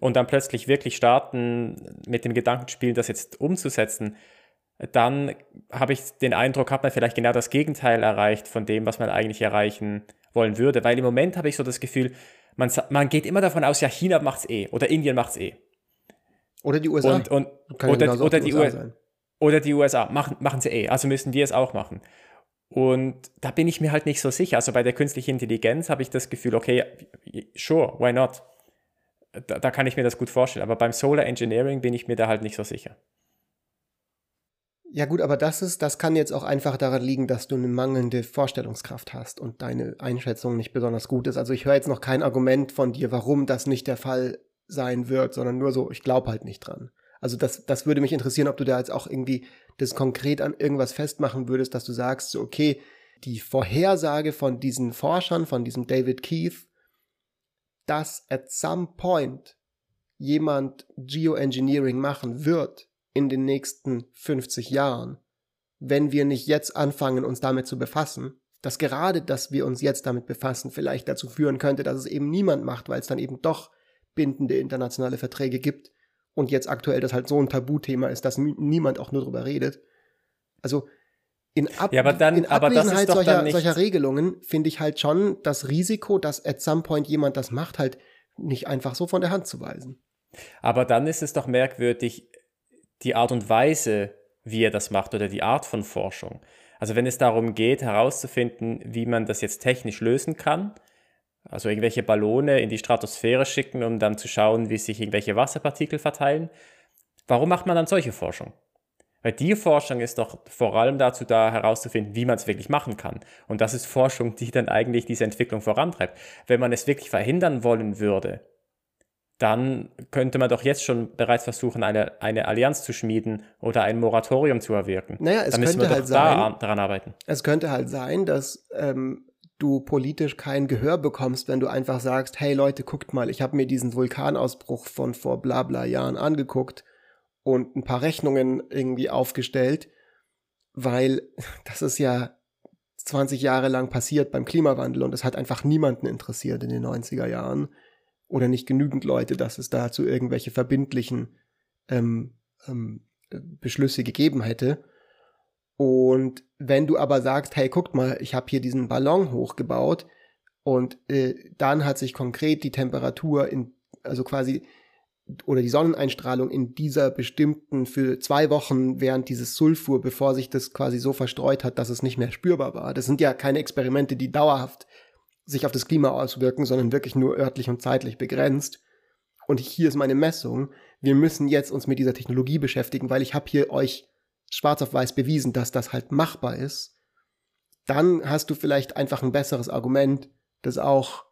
und dann plötzlich wirklich starten, mit dem Gedanken spielen, das jetzt umzusetzen, dann habe ich den Eindruck, hat man vielleicht genau das Gegenteil erreicht von dem, was man eigentlich erreichen wollen würde. Weil im Moment habe ich so das Gefühl, man, man geht immer davon aus, ja, China macht es eh oder Indien macht es eh. Oder die USA. Und, und, oder, oder, die USA sein. oder die USA machen, machen sie eh, also müssen wir es auch machen. Und da bin ich mir halt nicht so sicher. Also bei der künstlichen Intelligenz habe ich das Gefühl, okay, sure, why not? da, da kann ich mir das gut vorstellen. Aber beim Solar Engineering bin ich mir da halt nicht so sicher. Ja gut, aber das ist, das kann jetzt auch einfach daran liegen, dass du eine mangelnde Vorstellungskraft hast und deine Einschätzung nicht besonders gut ist. Also ich höre jetzt noch kein Argument von dir, warum das nicht der Fall sein wird, sondern nur so, ich glaube halt nicht dran. Also das, das würde mich interessieren, ob du da jetzt auch irgendwie das konkret an irgendwas festmachen würdest, dass du sagst, so, okay, die Vorhersage von diesen Forschern, von diesem David Keith, dass at some point jemand Geoengineering machen wird, in den nächsten 50 Jahren, wenn wir nicht jetzt anfangen, uns damit zu befassen, dass gerade, dass wir uns jetzt damit befassen, vielleicht dazu führen könnte, dass es eben niemand macht, weil es dann eben doch bindende internationale Verträge gibt und jetzt aktuell das halt so ein Tabuthema ist, dass niemand auch nur drüber redet. Also in, Ab ja, aber dann, in Abwesenheit solcher, solcher Regelungen finde ich halt schon das Risiko, dass at some point jemand das macht, halt nicht einfach so von der Hand zu weisen. Aber dann ist es doch merkwürdig, die Art und Weise, wie er das macht oder die Art von Forschung. Also wenn es darum geht, herauszufinden, wie man das jetzt technisch lösen kann, also irgendwelche Ballone in die Stratosphäre schicken, um dann zu schauen, wie sich irgendwelche Wasserpartikel verteilen, warum macht man dann solche Forschung? Weil die Forschung ist doch vor allem dazu da, herauszufinden, wie man es wirklich machen kann. Und das ist Forschung, die dann eigentlich diese Entwicklung vorantreibt. Wenn man es wirklich verhindern wollen würde, dann könnte man doch jetzt schon bereits versuchen, eine, eine Allianz zu schmieden oder ein Moratorium zu erwirken. Naja, es dann könnte wir halt doch sein, da daran arbeiten. Es könnte halt sein, dass ähm, du politisch kein Gehör bekommst, wenn du einfach sagst, hey Leute, guckt mal, ich habe mir diesen Vulkanausbruch von vor bla bla Jahren angeguckt und ein paar Rechnungen irgendwie aufgestellt, weil das ist ja 20 Jahre lang passiert beim Klimawandel und es hat einfach niemanden interessiert in den 90er Jahren oder nicht genügend Leute, dass es dazu irgendwelche verbindlichen ähm, ähm, Beschlüsse gegeben hätte. Und wenn du aber sagst, hey, guckt mal, ich habe hier diesen Ballon hochgebaut und äh, dann hat sich konkret die Temperatur in, also quasi oder die Sonneneinstrahlung in dieser bestimmten für zwei Wochen während dieses Sulfur, bevor sich das quasi so verstreut hat, dass es nicht mehr spürbar war. Das sind ja keine Experimente, die dauerhaft sich auf das Klima auswirken, sondern wirklich nur örtlich und zeitlich begrenzt. Und hier ist meine Messung. Wir müssen jetzt uns mit dieser Technologie beschäftigen, weil ich habe hier euch schwarz auf weiß bewiesen, dass das halt machbar ist. Dann hast du vielleicht einfach ein besseres Argument, das auch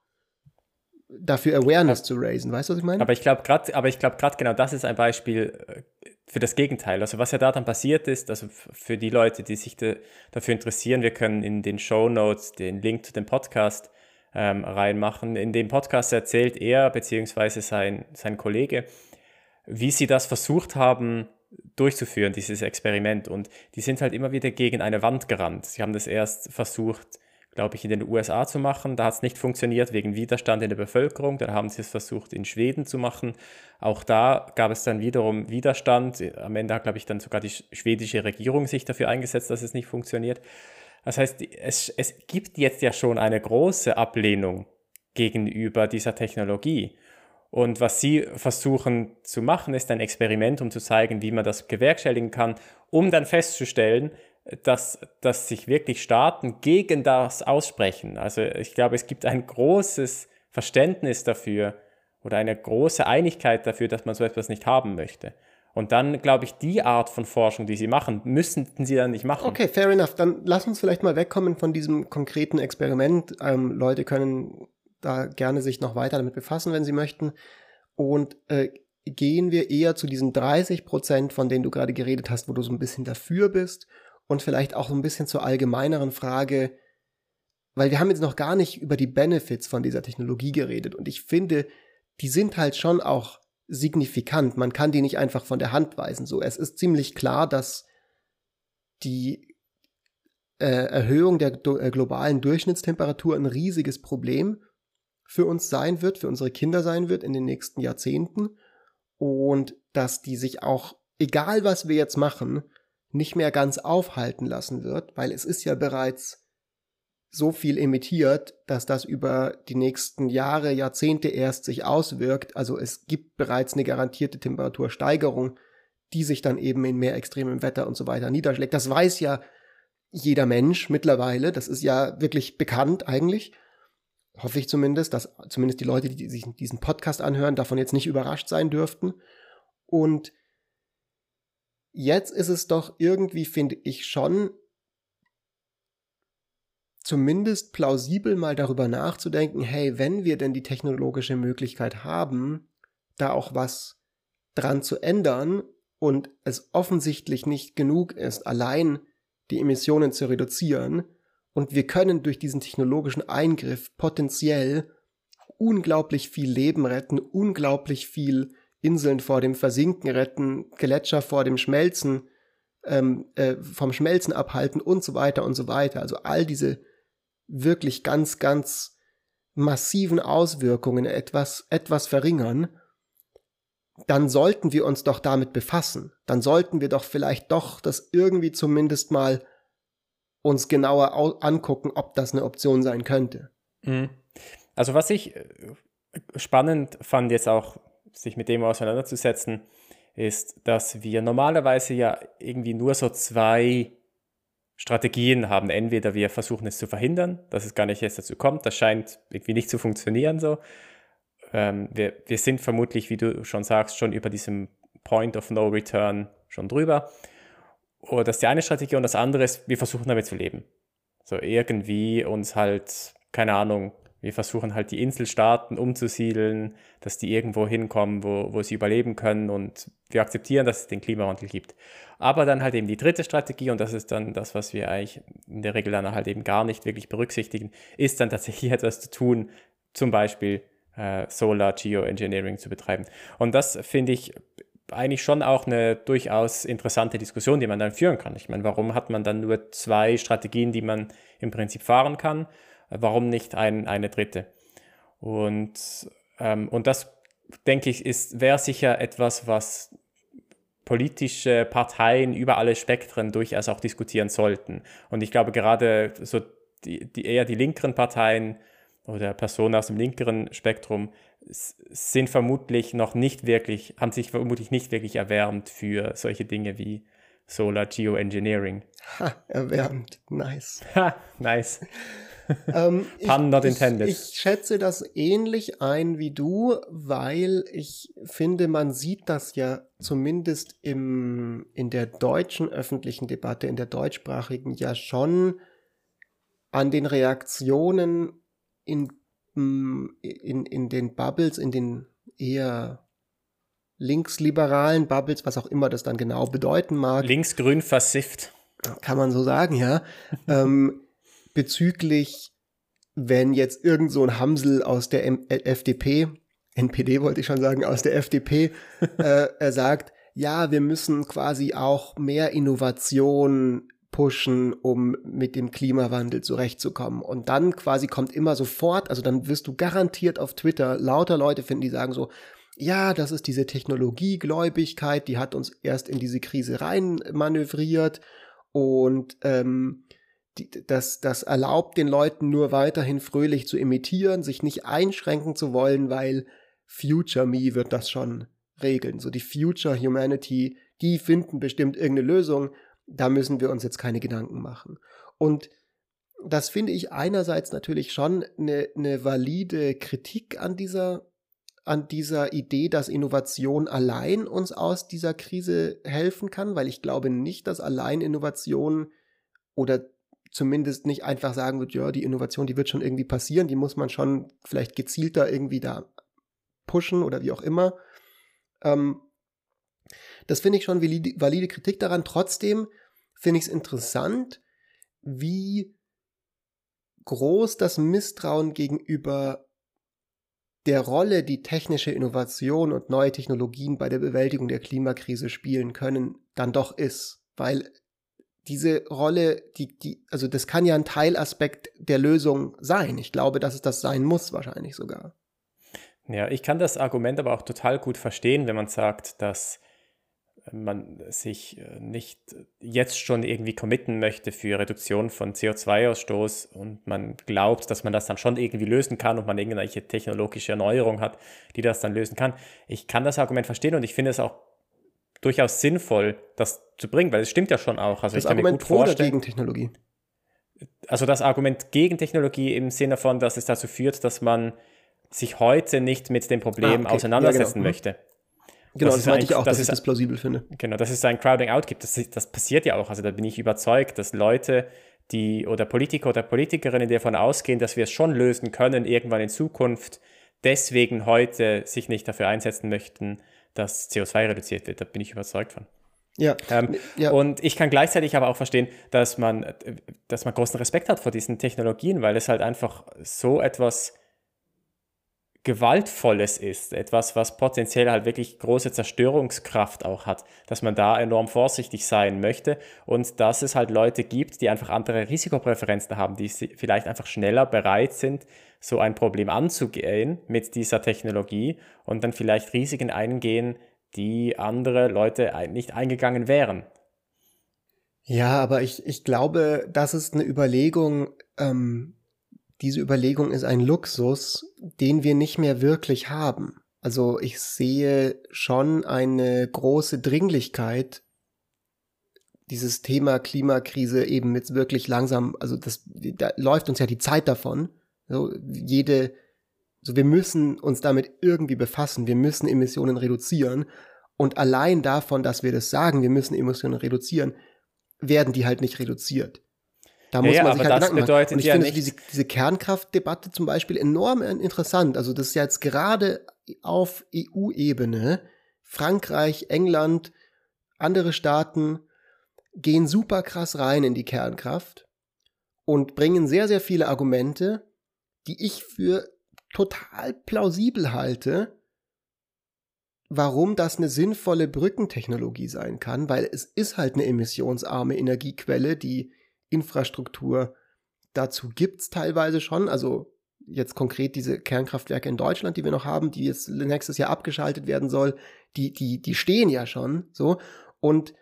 dafür Awareness zu raisen. Weißt du, was ich meine? Aber ich glaube gerade, aber ich glaube gerade genau das ist ein Beispiel äh, für das Gegenteil. Also was ja da dann passiert ist, also für die Leute, die sich de, dafür interessieren, wir können in den Show Notes den Link zu dem Podcast ähm, reinmachen. In dem Podcast erzählt er bzw. Sein, sein Kollege, wie sie das versucht haben durchzuführen, dieses Experiment. Und die sind halt immer wieder gegen eine Wand gerannt. Sie haben das erst versucht, glaube ich, in den USA zu machen. Da hat es nicht funktioniert wegen Widerstand in der Bevölkerung. Dann haben sie es versucht, in Schweden zu machen. Auch da gab es dann wiederum Widerstand. Am Ende hat, glaube ich, dann sogar die schwedische Regierung sich dafür eingesetzt, dass es nicht funktioniert. Das heißt, es, es gibt jetzt ja schon eine große Ablehnung gegenüber dieser Technologie. Und was sie versuchen zu machen, ist ein Experiment, um zu zeigen, wie man das gewerkstelligen kann, um dann festzustellen, dass, dass sich wirklich Staaten gegen das aussprechen. Also ich glaube, es gibt ein großes Verständnis dafür oder eine große Einigkeit dafür, dass man so etwas nicht haben möchte. Und dann, glaube ich, die Art von Forschung, die sie machen, müssten sie dann nicht machen. Okay, fair enough. Dann lass uns vielleicht mal wegkommen von diesem konkreten Experiment. Ähm, Leute können da gerne sich noch weiter damit befassen, wenn sie möchten. Und äh, gehen wir eher zu diesen 30 Prozent, von denen du gerade geredet hast, wo du so ein bisschen dafür bist. Und vielleicht auch so ein bisschen zur allgemeineren Frage, weil wir haben jetzt noch gar nicht über die Benefits von dieser Technologie geredet. Und ich finde, die sind halt schon auch signifikant. Man kann die nicht einfach von der Hand weisen. So, es ist ziemlich klar, dass die äh, Erhöhung der äh, globalen Durchschnittstemperatur ein riesiges Problem für uns sein wird, für unsere Kinder sein wird in den nächsten Jahrzehnten und dass die sich auch, egal was wir jetzt machen, nicht mehr ganz aufhalten lassen wird, weil es ist ja bereits so viel emittiert, dass das über die nächsten Jahre, Jahrzehnte erst sich auswirkt. Also es gibt bereits eine garantierte Temperatursteigerung, die sich dann eben in mehr extremem Wetter und so weiter niederschlägt. Das weiß ja jeder Mensch mittlerweile. Das ist ja wirklich bekannt eigentlich. hoffe ich zumindest, dass zumindest die Leute, die sich diesen Podcast anhören, davon jetzt nicht überrascht sein dürften. Und jetzt ist es doch irgendwie, finde ich schon, zumindest plausibel mal darüber nachzudenken, hey, wenn wir denn die technologische Möglichkeit haben, da auch was dran zu ändern und es offensichtlich nicht genug ist, allein die Emissionen zu reduzieren und wir können durch diesen technologischen Eingriff potenziell unglaublich viel Leben retten, unglaublich viel Inseln vor dem Versinken retten, Gletscher vor dem Schmelzen, ähm, äh, vom Schmelzen abhalten und so weiter und so weiter. Also all diese wirklich ganz, ganz massiven Auswirkungen etwas, etwas verringern dann sollten wir uns doch damit befassen. Dann sollten wir doch vielleicht doch das irgendwie zumindest mal uns genauer angucken, ob das eine Option sein könnte. Mhm. Also was ich äh, spannend fand, jetzt auch sich mit dem auseinanderzusetzen, ist, dass wir normalerweise ja irgendwie nur so zwei Strategien haben. Entweder wir versuchen es zu verhindern, dass es gar nicht erst dazu kommt. Das scheint irgendwie nicht zu funktionieren so ähm, wir, wir sind vermutlich, wie du schon sagst, schon über diesem Point of No Return schon drüber. Oder das ist die eine Strategie und das andere ist, wir versuchen damit zu leben. So irgendwie uns halt, keine Ahnung, wir versuchen halt die Inselstaaten umzusiedeln, dass die irgendwo hinkommen, wo, wo sie überleben können und wir akzeptieren, dass es den Klimawandel gibt. Aber dann halt eben die dritte Strategie und das ist dann das, was wir eigentlich in der Regel dann halt eben gar nicht wirklich berücksichtigen, ist dann tatsächlich etwas zu tun, zum Beispiel äh, Solar Geoengineering zu betreiben. Und das finde ich eigentlich schon auch eine durchaus interessante Diskussion, die man dann führen kann. Ich meine, warum hat man dann nur zwei Strategien, die man im Prinzip fahren kann? Warum nicht ein, eine dritte? Und, ähm, und das, denke ich, wäre sicher etwas, was politische Parteien über alle Spektren durchaus auch diskutieren sollten. Und ich glaube, gerade so die, die eher die linkeren Parteien oder Personen aus dem linkeren Spektrum sind vermutlich noch nicht wirklich, haben sich vermutlich nicht wirklich erwärmt für solche Dinge wie Solar Geoengineering. Ha, erwärmt. Nice. Ha, nice. ähm, Pun not intended. Ich, ich schätze das ähnlich ein wie du, weil ich finde, man sieht das ja zumindest im, in der deutschen öffentlichen Debatte, in der deutschsprachigen ja schon an den Reaktionen in, mm, in, in den Bubbles, in den eher linksliberalen Bubbles, was auch immer das dann genau bedeuten mag. Linksgrün versifft. Kann man so sagen, ja. ähm, bezüglich, wenn jetzt irgend so ein Hamsel aus der M äh, FDP, NPD wollte ich schon sagen, aus der FDP, äh, er sagt, ja, wir müssen quasi auch mehr Innovation pushen, um mit dem Klimawandel zurechtzukommen. Und dann quasi kommt immer sofort, also dann wirst du garantiert auf Twitter lauter Leute finden, die sagen so, ja, das ist diese Technologiegläubigkeit, die hat uns erst in diese Krise rein manövriert und ähm, die, das, das erlaubt den Leuten nur weiterhin fröhlich zu imitieren, sich nicht einschränken zu wollen, weil Future Me wird das schon regeln. So die Future Humanity, die finden bestimmt irgendeine Lösung da müssen wir uns jetzt keine Gedanken machen. Und das finde ich einerseits natürlich schon eine, eine valide Kritik an dieser, an dieser Idee, dass Innovation allein uns aus dieser Krise helfen kann, weil ich glaube nicht, dass allein Innovation oder zumindest nicht einfach sagen wird, ja, die Innovation, die wird schon irgendwie passieren, die muss man schon vielleicht gezielter irgendwie da pushen oder wie auch immer. Ähm, das finde ich schon valide, valide Kritik daran. Trotzdem finde ich es interessant, wie groß das Misstrauen gegenüber der Rolle, die technische Innovation und neue Technologien bei der Bewältigung der Klimakrise spielen können, dann doch ist. Weil diese Rolle, die, die, also das kann ja ein Teilaspekt der Lösung sein. Ich glaube, dass es das sein muss, wahrscheinlich sogar. Ja, ich kann das Argument aber auch total gut verstehen, wenn man sagt, dass man sich äh, nicht jetzt schon irgendwie committen möchte für Reduktion von CO2-Ausstoß und man glaubt, dass man das dann schon irgendwie lösen kann und man irgendwelche technologische Erneuerung hat, die das dann lösen kann. Ich kann das Argument verstehen und ich finde es auch durchaus sinnvoll, das zu bringen, weil es stimmt ja schon auch. Also das ich kann Argument mir gut pro vorstellen, oder gegen Technologie? also das Argument gegen Technologie im Sinne von, dass es dazu führt, dass man sich heute nicht mit dem Problem ah, okay. auseinandersetzen ja, genau. möchte. Genau, das, das meinte ich auch, dass ist, ich das plausibel finde. Genau, dass es ein Crowding Out gibt. Das, das passiert ja auch. Also da bin ich überzeugt, dass Leute, die oder Politiker oder Politikerinnen, die davon ausgehen, dass wir es schon lösen können, irgendwann in Zukunft, deswegen heute sich nicht dafür einsetzen möchten, dass CO2 reduziert wird. Da bin ich überzeugt von. Ja. Ähm, ja. Und ich kann gleichzeitig aber auch verstehen, dass man, dass man großen Respekt hat vor diesen Technologien, weil es halt einfach so etwas Gewaltvolles ist, etwas, was potenziell halt wirklich große Zerstörungskraft auch hat, dass man da enorm vorsichtig sein möchte und dass es halt Leute gibt, die einfach andere Risikopräferenzen haben, die vielleicht einfach schneller bereit sind, so ein Problem anzugehen mit dieser Technologie und dann vielleicht Risiken eingehen, die andere Leute nicht eingegangen wären. Ja, aber ich, ich glaube, das ist eine Überlegung, ähm, diese Überlegung ist ein Luxus, den wir nicht mehr wirklich haben. Also ich sehe schon eine große Dringlichkeit, dieses Thema Klimakrise eben jetzt wirklich langsam, also das, da läuft uns ja die Zeit davon. So, jede, so wir müssen uns damit irgendwie befassen, wir müssen Emissionen reduzieren. Und allein davon, dass wir das sagen, wir müssen Emissionen reduzieren, werden die halt nicht reduziert. Da muss ja, man sich halt Gedanken machen. Und ich ja finde diese, diese Kernkraftdebatte zum Beispiel enorm interessant. Also das ist jetzt gerade auf EU-Ebene. Frankreich, England, andere Staaten gehen super krass rein in die Kernkraft und bringen sehr, sehr viele Argumente, die ich für total plausibel halte, warum das eine sinnvolle Brückentechnologie sein kann, weil es ist halt eine emissionsarme Energiequelle, die Infrastruktur dazu gibt es teilweise schon. Also jetzt konkret diese Kernkraftwerke in Deutschland, die wir noch haben, die jetzt nächstes Jahr abgeschaltet werden soll, die, die, die stehen ja schon so. Und,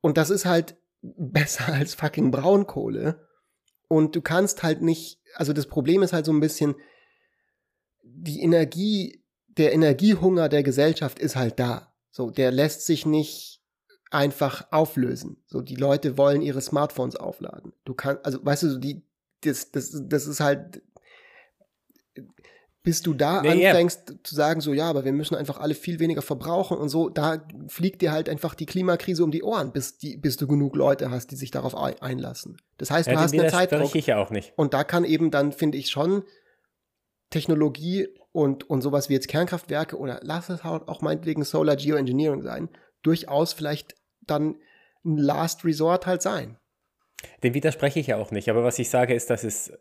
und das ist halt besser als fucking Braunkohle. Und du kannst halt nicht, also das Problem ist halt so ein bisschen, die Energie, der Energiehunger der Gesellschaft ist halt da. So, der lässt sich nicht einfach auflösen. So, die Leute wollen ihre Smartphones aufladen. Du kannst, also, weißt du, die, das, das, das ist halt, bis du da nee, anfängst yeah. zu sagen, so, ja, aber wir müssen einfach alle viel weniger verbrauchen und so, da fliegt dir halt einfach die Klimakrise um die Ohren, bis, die, bis du genug Leute hast, die sich darauf einlassen. Das heißt, ja, du hast eine Zeitdruck. ich ja auch nicht. Und da kann eben dann, finde ich schon, Technologie und, und sowas wie jetzt Kernkraftwerke oder lass es halt auch meinetwegen Solar Geoengineering sein, durchaus vielleicht dann ein Last Resort halt sein. Dem widerspreche ich ja auch nicht, aber was ich sage ist, dass es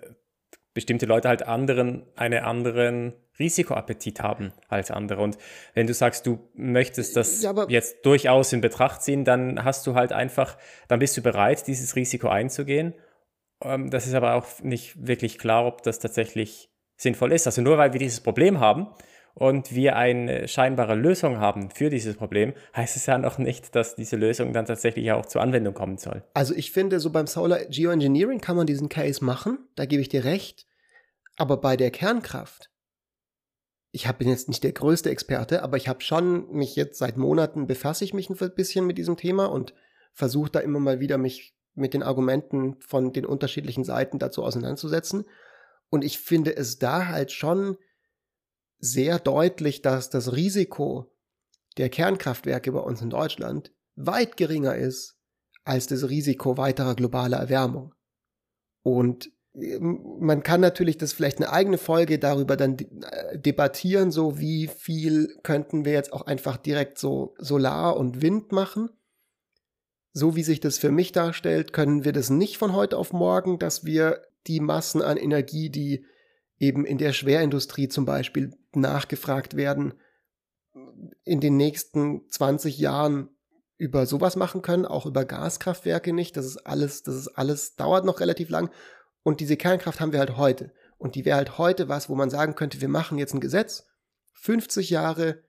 bestimmte Leute halt anderen, einen anderen Risikoappetit haben als andere. Und wenn du sagst, du möchtest das ja, jetzt durchaus in Betracht ziehen, dann hast du halt einfach, dann bist du bereit, dieses Risiko einzugehen. Ähm, das ist aber auch nicht wirklich klar, ob das tatsächlich sinnvoll ist. Also nur weil wir dieses Problem haben, und wir eine scheinbare Lösung haben für dieses Problem, heißt es ja noch nicht, dass diese Lösung dann tatsächlich auch zur Anwendung kommen soll. Also ich finde, so beim Solar Geoengineering kann man diesen Case machen, da gebe ich dir recht. Aber bei der Kernkraft, ich bin jetzt nicht der größte Experte, aber ich habe schon mich jetzt seit Monaten befasse ich mich ein bisschen mit diesem Thema und versuche da immer mal wieder mich mit den Argumenten von den unterschiedlichen Seiten dazu auseinanderzusetzen. Und ich finde es da halt schon sehr deutlich, dass das Risiko der Kernkraftwerke bei uns in Deutschland weit geringer ist als das Risiko weiterer globaler Erwärmung. Und ähm, man kann natürlich das vielleicht eine eigene Folge darüber dann äh, debattieren, so wie viel könnten wir jetzt auch einfach direkt so Solar und Wind machen. So wie sich das für mich darstellt, können wir das nicht von heute auf morgen, dass wir die Massen an Energie, die eben in der Schwerindustrie zum Beispiel nachgefragt werden, in den nächsten 20 Jahren über sowas machen können, auch über Gaskraftwerke nicht. Das ist alles, das ist alles, dauert noch relativ lang. Und diese Kernkraft haben wir halt heute. Und die wäre halt heute was, wo man sagen könnte, wir machen jetzt ein Gesetz, 50 Jahre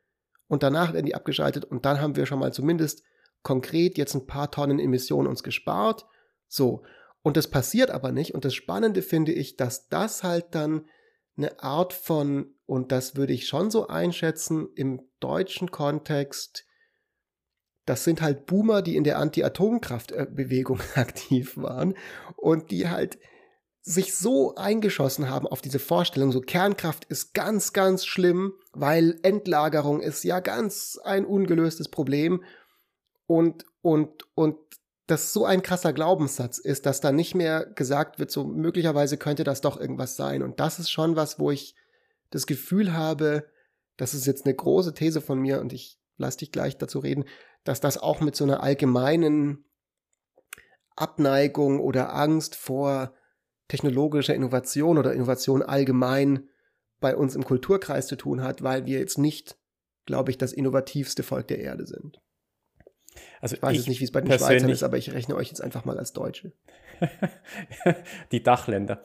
und danach werden die abgeschaltet und dann haben wir schon mal zumindest konkret jetzt ein paar Tonnen Emissionen uns gespart. So. Und das passiert aber nicht. Und das Spannende finde ich, dass das halt dann eine Art von, und das würde ich schon so einschätzen, im deutschen Kontext das sind halt Boomer, die in der Anti-Atomkraft-Bewegung aktiv waren und die halt sich so eingeschossen haben auf diese Vorstellung, so Kernkraft ist ganz, ganz schlimm, weil Endlagerung ist ja ganz ein ungelöstes Problem und, und, und das so ein krasser Glaubenssatz ist, dass da nicht mehr gesagt wird, so möglicherweise könnte das doch irgendwas sein. Und das ist schon was, wo ich das Gefühl habe, das ist jetzt eine große These von mir und ich lasse dich gleich dazu reden, dass das auch mit so einer allgemeinen Abneigung oder Angst vor technologischer Innovation oder Innovation allgemein bei uns im Kulturkreis zu tun hat, weil wir jetzt nicht, glaube ich, das innovativste Volk der Erde sind. Also ich weiß ich jetzt nicht, wie es bei den Schweizern ist, aber ich rechne euch jetzt einfach mal als Deutsche. Die Dachländer.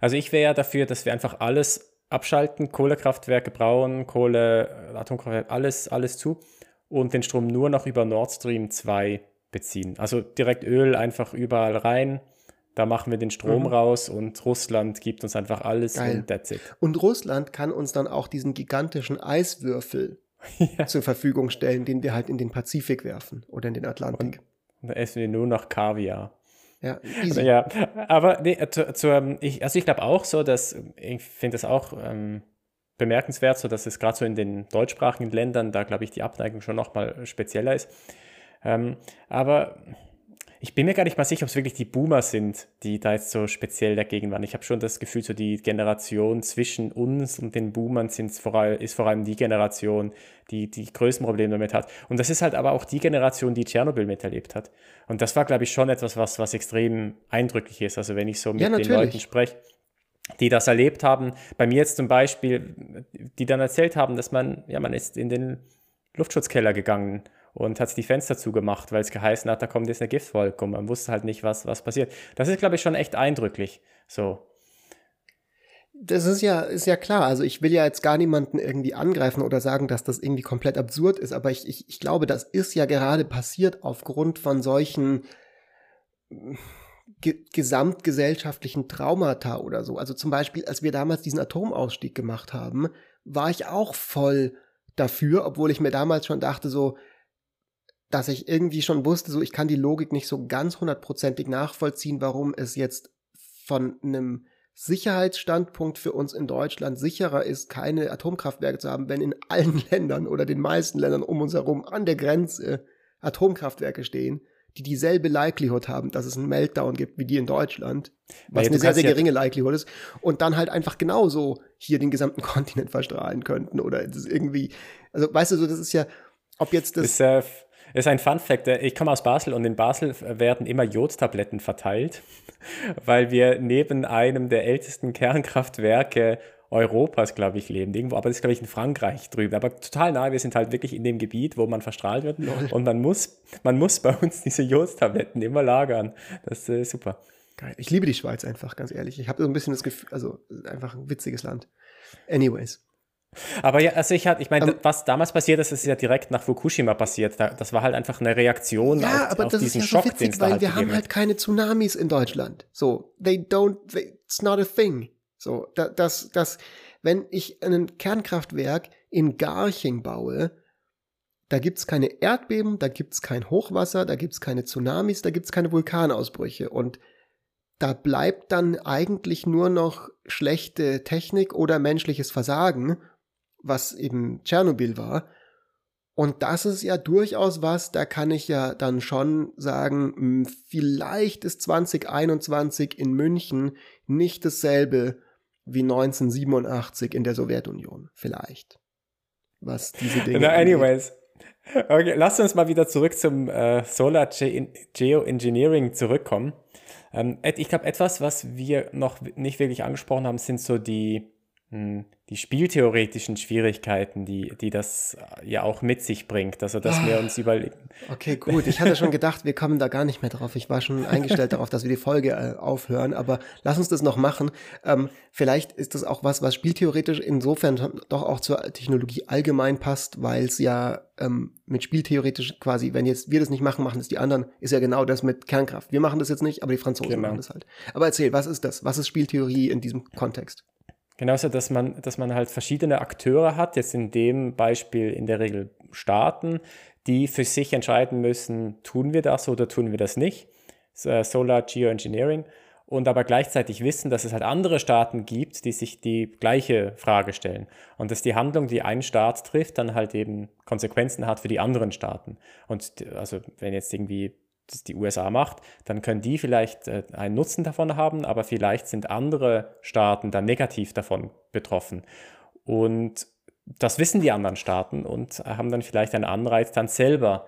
Also ich wäre ja dafür, dass wir einfach alles abschalten, Kohlekraftwerke brauen, Kohle, Atomkraftwerke, alles, alles zu und den Strom nur noch über Nord Stream 2 beziehen. Also direkt Öl einfach überall rein, da machen wir den Strom mhm. raus und Russland gibt uns einfach alles Geil. und that's it. Und Russland kann uns dann auch diesen gigantischen Eiswürfel ja. zur Verfügung stellen, den wir halt in den Pazifik werfen oder in den Atlantik. Und da essen wir nur noch Kaviar. Ja, easy. ja aber nee, zu, zu, ähm, ich, also ich glaube auch so, dass ich finde es auch ähm, bemerkenswert, so dass es gerade so in den deutschsprachigen Ländern, da glaube ich die Abneigung schon nochmal spezieller ist. Ähm, aber ich bin mir gar nicht mal sicher, ob es wirklich die Boomer sind, die da jetzt so speziell dagegen waren. Ich habe schon das Gefühl, so die Generation zwischen uns und den Boomern sind vor allem, ist vor allem die Generation, die die größten Probleme damit hat. Und das ist halt aber auch die Generation, die Tschernobyl miterlebt hat. Und das war, glaube ich, schon etwas, was, was extrem eindrücklich ist. Also wenn ich so mit ja, den Leuten spreche, die das erlebt haben, bei mir jetzt zum Beispiel, die dann erzählt haben, dass man, ja, man ist in den Luftschutzkeller gegangen und hat die Fenster zugemacht, weil es geheißen hat, da kommt jetzt eine Giftwolke und man wusste halt nicht, was, was passiert. Das ist, glaube ich, schon echt eindrücklich. So. Das ist ja, ist ja klar. Also ich will ja jetzt gar niemanden irgendwie angreifen oder sagen, dass das irgendwie komplett absurd ist, aber ich, ich, ich glaube, das ist ja gerade passiert aufgrund von solchen ge gesamtgesellschaftlichen Traumata oder so. Also zum Beispiel, als wir damals diesen Atomausstieg gemacht haben, war ich auch voll dafür, obwohl ich mir damals schon dachte, so, dass ich irgendwie schon wusste, so ich kann die Logik nicht so ganz hundertprozentig nachvollziehen, warum es jetzt von einem Sicherheitsstandpunkt für uns in Deutschland sicherer ist, keine Atomkraftwerke zu haben, wenn in allen Ländern oder den meisten Ländern um uns herum an der Grenze Atomkraftwerke stehen, die dieselbe Likelihood haben, dass es einen Meltdown gibt wie die in Deutschland, was ja, eine sehr, sehr geringe Likelihood ist, und dann halt einfach genauso hier den gesamten Kontinent verstrahlen könnten oder irgendwie, also weißt du, so das ist ja, ob jetzt das. das ist ein Fun Fact. Äh, ich komme aus Basel und in Basel werden immer Jodtabletten verteilt, weil wir neben einem der ältesten Kernkraftwerke Europas, glaube ich, leben. Irgendwo, aber das ist, glaube ich, in Frankreich drüben. Aber total nahe. Wir sind halt wirklich in dem Gebiet, wo man verstrahlt wird. Lol. Und man muss, man muss bei uns diese Jodtabletten immer lagern. Das ist äh, super. Geil. Ich liebe die Schweiz einfach, ganz ehrlich. Ich habe so ein bisschen das Gefühl, also einfach ein witziges Land. Anyways. Aber ja, also ich hatte, ich meine, um, was damals passiert ist, ist ja direkt nach Fukushima passiert. Das war halt einfach eine Reaktion ja, auf, aber auf das diesen ist ja Schock, so witzig, weil halt wir haben halt keine Tsunamis in Deutschland. So, they don't, they, it's not a thing. So, da, das, das, wenn ich ein Kernkraftwerk in Garching baue, da gibt's keine Erdbeben, da gibt's kein Hochwasser, da gibt's keine Tsunamis, da gibt's keine Vulkanausbrüche und da bleibt dann eigentlich nur noch schlechte Technik oder menschliches Versagen was eben Tschernobyl war. Und das ist ja durchaus was, da kann ich ja dann schon sagen, hm, vielleicht ist 2021 in München nicht dasselbe wie 1987 in der Sowjetunion. Vielleicht. Was diese Dinge. No, anyways. Okay, lass uns mal wieder zurück zum äh, Solar Geoengineering zurückkommen. Ähm, ich glaube, etwas, was wir noch nicht wirklich angesprochen haben, sind so die hm, die spieltheoretischen Schwierigkeiten, die, die das ja auch mit sich bringt. Also, dass wir uns überlegen. Okay, gut. Ich hatte schon gedacht, wir kommen da gar nicht mehr drauf. Ich war schon eingestellt darauf, dass wir die Folge äh, aufhören, aber lass uns das noch machen. Ähm, vielleicht ist das auch was, was spieltheoretisch insofern doch auch zur Technologie allgemein passt, weil es ja ähm, mit spieltheoretisch quasi, wenn jetzt wir das nicht machen, machen es die anderen, ist ja genau das mit Kernkraft. Wir machen das jetzt nicht, aber die Franzosen genau. machen das halt. Aber erzähl, was ist das? Was ist Spieltheorie in diesem Kontext? Genauso, dass man, dass man halt verschiedene Akteure hat, jetzt in dem Beispiel in der Regel Staaten, die für sich entscheiden müssen, tun wir das oder tun wir das nicht. Äh, Solar Geoengineering und aber gleichzeitig wissen, dass es halt andere Staaten gibt, die sich die gleiche Frage stellen und dass die Handlung, die ein Staat trifft, dann halt eben Konsequenzen hat für die anderen Staaten. Und also wenn jetzt irgendwie das die USA macht, dann können die vielleicht äh, einen Nutzen davon haben, aber vielleicht sind andere Staaten dann negativ davon betroffen. Und das wissen die anderen Staaten und haben dann vielleicht einen Anreiz, dann selber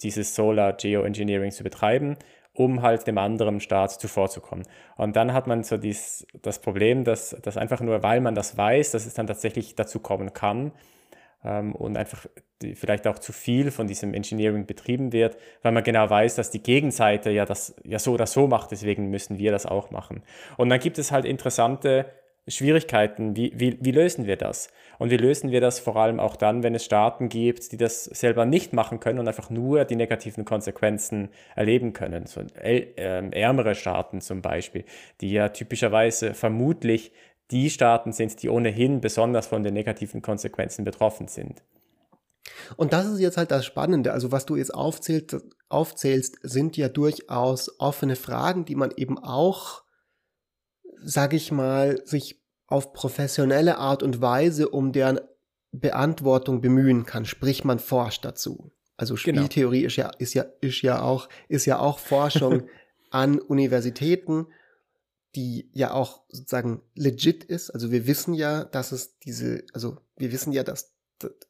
dieses Solar Geoengineering zu betreiben um halt dem anderen Staat zuvorzukommen. Und dann hat man so dies, das Problem, dass, dass einfach nur, weil man das weiß, dass es dann tatsächlich dazu kommen kann und einfach vielleicht auch zu viel von diesem Engineering betrieben wird, weil man genau weiß, dass die Gegenseite ja das ja so oder so macht, deswegen müssen wir das auch machen. Und dann gibt es halt interessante Schwierigkeiten. Wie, wie, wie lösen wir das? Und wie lösen wir das vor allem auch dann, wenn es Staaten gibt, die das selber nicht machen können und einfach nur die negativen Konsequenzen erleben können? So äh, ärmere Staaten zum Beispiel, die ja typischerweise vermutlich die Staaten sind, die ohnehin besonders von den negativen Konsequenzen betroffen sind. Und das ist jetzt halt das Spannende. Also was du jetzt aufzählst, aufzählst sind ja durchaus offene Fragen, die man eben auch sag ich mal, sich auf professionelle Art und Weise um deren Beantwortung bemühen kann, sprich man forscht dazu. Also genau. Spieltheorie genau. ist ja ist ja ist ja auch ist ja auch Forschung an Universitäten, die ja auch sozusagen legit ist. Also wir wissen ja, dass es diese also wir wissen ja, dass